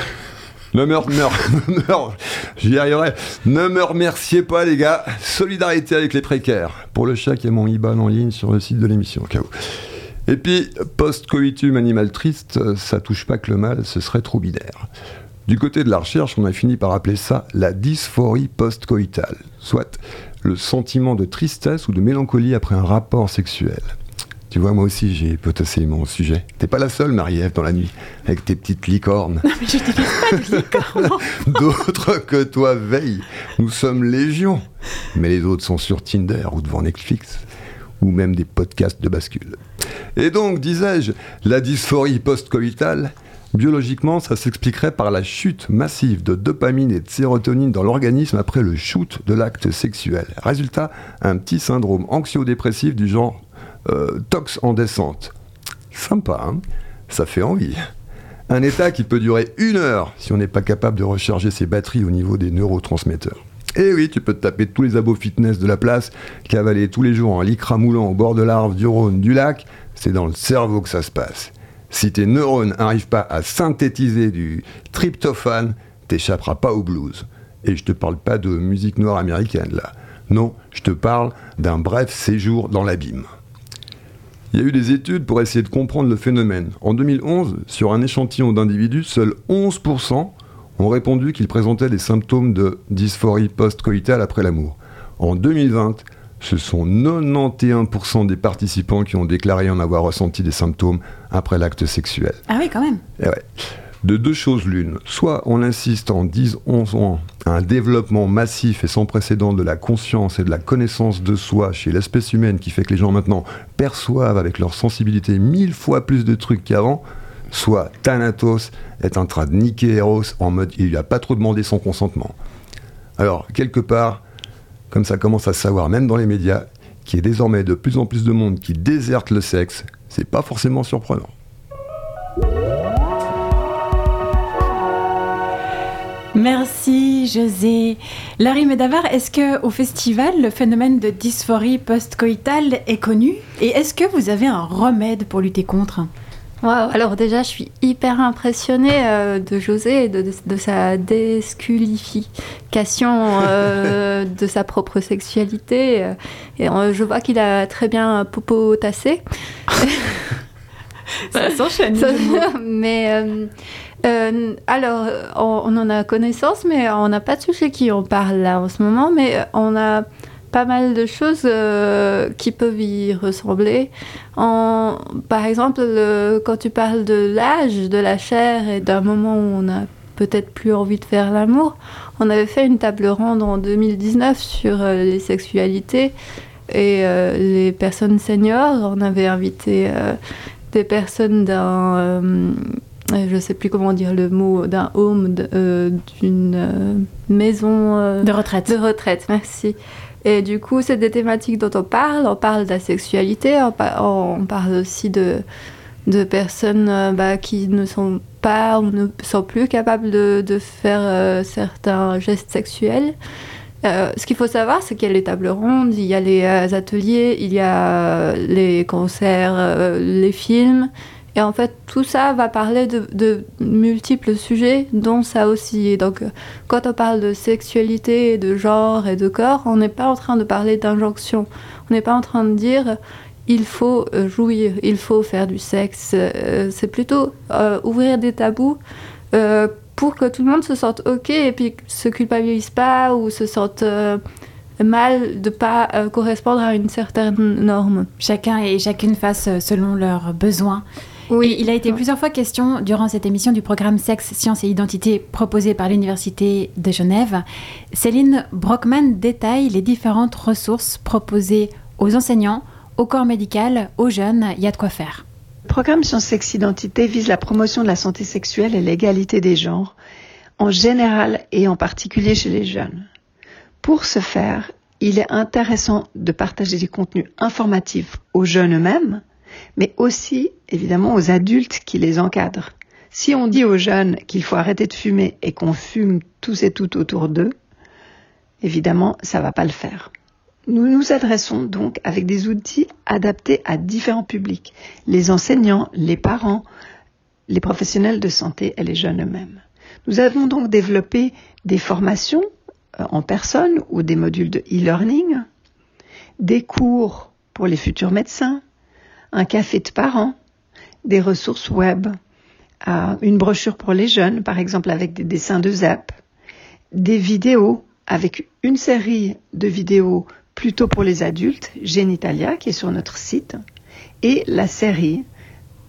Ne me, j'y arriverai. Ne me remerciez pas, les gars. Solidarité avec les précaires. Pour le chat, qui a mon IBAN en ligne sur le site de l'émission, au cas où. Et puis, post-coitum animal triste, ça touche pas que le mal, ce serait trop binaire. Du côté de la recherche, on a fini par appeler ça la dysphorie post-coïtale, soit le sentiment de tristesse ou de mélancolie après un rapport sexuel. Tu vois, moi aussi, j'ai potassé mon sujet. T'es pas la seule, Marie-Ève, dans la nuit, avec tes petites licornes. Non, mais je pas de licornes. D'autres que toi veillent. Nous sommes légion. Mais les autres sont sur Tinder ou devant Netflix, ou même des podcasts de bascule. Et donc, disais-je, la dysphorie post-coïtale, biologiquement, ça s'expliquerait par la chute massive de dopamine et de sérotonine dans l'organisme après le shoot de l'acte sexuel. Résultat, un petit syndrome anxio-dépressif du genre euh, tox en descente. Sympa, hein? Ça fait envie. Un état qui peut durer une heure si on n'est pas capable de recharger ses batteries au niveau des neurotransmetteurs. Et oui, tu peux te taper tous les abos fitness de la place, cavaler tous les jours en licra moulant au bord de l'arbre, du Rhône, du lac, c'est dans le cerveau que ça se passe. Si tes neurones n'arrivent pas à synthétiser du tryptophane, t'échapperas pas au blues. Et je te parle pas de musique noire américaine là. Non, je te parle d'un bref séjour dans l'abîme. Il y a eu des études pour essayer de comprendre le phénomène. En 2011, sur un échantillon d'individus, seuls 11% ont répondu qu'ils présentaient des symptômes de dysphorie post-coïtale après l'amour. En 2020, ce sont 91% des participants qui ont déclaré en avoir ressenti des symptômes après l'acte sexuel. Ah oui, quand même. Et ouais de deux choses l'une. Soit on insiste en 10-11 ans à un développement massif et sans précédent de la conscience et de la connaissance de soi chez l'espèce humaine qui fait que les gens maintenant perçoivent avec leur sensibilité mille fois plus de trucs qu'avant, soit Thanatos est en train de niquer Eros en mode il lui a pas trop demandé son consentement. Alors, quelque part, comme ça commence à se savoir, même dans les médias, qu'il y a désormais de plus en plus de monde qui déserte le sexe, c'est pas forcément surprenant. Merci José. Larry Medavar, est-ce que au festival le phénomène de dysphorie post-coïtale est connu? Et est-ce que vous avez un remède pour lutter contre? Alors déjà, je suis hyper impressionnée euh, de José et de, sa désculification euh, de sa propre sexualité. Et euh, je vois qu'il a très bien popo tassé. Ça s'enchaîne. mais alors, on, en a connaissance, mais on n'a pas de sujet qui en parle là en ce moment. Mais on a pas mal de choses euh, qui peuvent y ressembler. En, par exemple, quand tu parles de l'âge, de la chair et d'un moment où on a peut-être plus envie de faire l'amour, on avait fait une table ronde en 2019 sur euh, les sexualités et euh, les personnes seniors. On avait invité des personnes d'un je ne sais plus comment dire le mot, d'un home, d'une maison de retraite. De retraite, merci. Et du coup, c'est des thématiques dont on parle. On parle de la sexualité, on, parle aussi de, de personnes euh, bah, qui ne sont pas ou ne sont plus capables de, de faire euh, certains gestes sexuels. Euh, ce qu'il faut savoir, c'est qu'il y a les tables rondes, il y a les ateliers, il y a les concerts, les films, et en fait, tout ça va parler de, multiples sujets, dont ça aussi. Et donc, quand on parle de sexualité, de genre et de corps, on n'est pas en train de parler d'injonction. On n'est pas en train de dire il faut euh, jouir, il faut faire du sexe. Euh, c'est plutôt euh, ouvrir des tabous pour que tout le monde se sente ok et puis se culpabilise pas ou se sente mal de pas correspondre à une certaine norme. Chacun et chacune fasse selon leurs besoins. Oui, il a été plusieurs fois question durant cette émission du programme Sexe, Sciences et Identité proposé par l'Université de Genève. Céline Brockman détaille les différentes ressources proposées aux enseignants, au corps médical, aux jeunes. Il y a de quoi faire. Le programme Sciences, Sexe, Identité vise la promotion de la santé sexuelle et l'égalité des genres, en général et en particulier chez les jeunes. Pour ce faire, il est intéressant de partager des contenus informatifs aux jeunes eux-mêmes, mais aussi évidemment aux adultes qui les encadrent. Si on dit aux jeunes qu'il faut arrêter de fumer et qu'on fume tous et toutes autour d'eux, évidemment, ça va pas le faire. Nous nous adressons donc avec des outils adaptés à différents publics, les enseignants, les parents, les professionnels de santé et les jeunes eux-mêmes. Nous avons donc développé des formations euh, en personne ou des modules de e-learning, des cours pour les futurs médecins, un café de parents, des ressources web, euh, une brochure pour les jeunes, par exemple avec des dessins de ZAP, des vidéos avec une série de vidéos plutôt pour les adultes, Genitalia, qui est sur notre site, et la série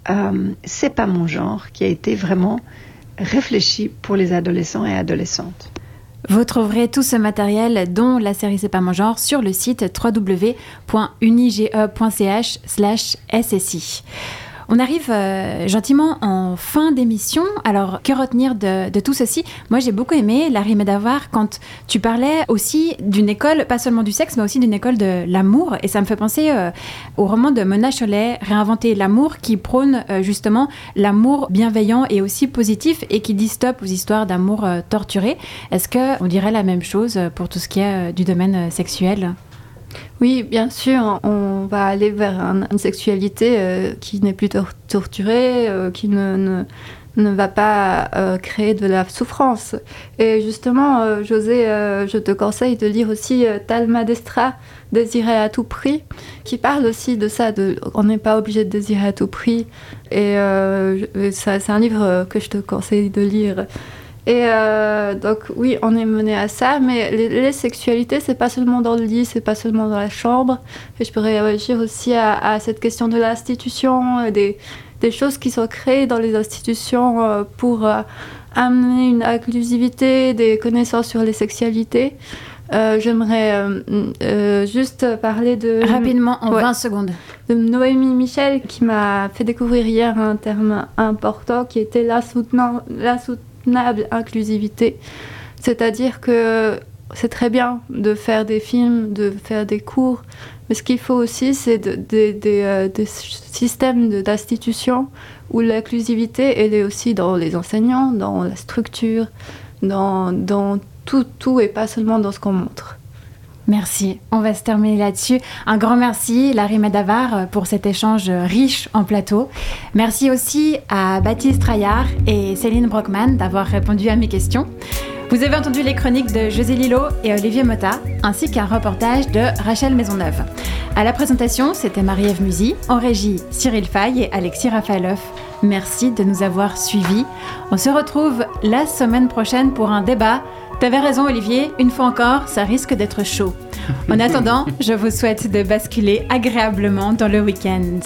euh, C'est pas mon genre, qui a été vraiment réfléchie pour les adolescents et adolescentes. Vous trouverez tout ce matériel, dont la série C'est pas mon genre, sur le site www.unige.ch/ssi. On arrive euh, gentiment en fin d'émission. Alors, que retenir de, tout ceci? Moi, j'ai beaucoup aimé, Larry Medavar, quand tu parlais aussi d'une école, pas seulement du sexe, mais aussi d'une école de l'amour. Et ça me fait penser euh, au roman de Mona Cholet, Réinventer l'amour, qui prône euh, justement l'amour bienveillant et aussi positif et qui dit stop aux histoires d'amour torturé. Est-ce qu'on dirait la même chose pour tout ce qui est du domaine sexuel? Oui, bien sûr, on va aller vers une sexualité euh, qui n'est plus torturée, euh, qui ne, ne, va pas euh, créer de la souffrance. Et justement, José, je te conseille de lire aussi Talma Destra, Désirer à tout prix, qui parle aussi de ça, de, on n'est pas obligé de désirer à tout prix. Et c'est un livre que je te conseille de lire. Et euh, donc oui, on est mené à ça, mais les, sexualités, c'est pas seulement dans le lit, c'est pas seulement dans la chambre. Et je pourrais réagir aussi à, cette question de l'institution, euh, des, des, choses qui sont créées dans les institutions euh, pour amener une inclusivité, des connaissances sur les sexualités. Euh, j'aimerais euh, euh, juste parler de... Rapidement, en 20 secondes. De Noémie Michel, qui m'a fait découvrir hier un terme important qui était la, la inclusivité. C'est-à-dire que c'est très bien de faire des films, de faire des cours, mais ce qu'il faut aussi, c'est des systèmes d'institutions où l'inclusivité, elle est aussi dans les enseignants, dans la structure, dans, dans tout, tout et pas seulement dans ce qu'on montre. Merci. On va se terminer là-dessus. Un grand merci, Larry Madavar, pour cet échange riche en plateau. Merci aussi à Baptiste Traillard et Céline Brockman d'avoir répondu à mes questions. Vous avez entendu les chroniques de José Lillo et Olivier Motta, ainsi qu'un reportage de Rachel Maisonneuve. À la présentation, c'était Marie-Ève Musy, en régie Cyril Fay et Alexis Rafaeloff. Merci de nous avoir suivis. On se retrouve la semaine prochaine pour un débat. T'avais raison Olivier, une fois encore, ça risque d'être chaud. En attendant, je vous souhaite de basculer agréablement dans le week-end.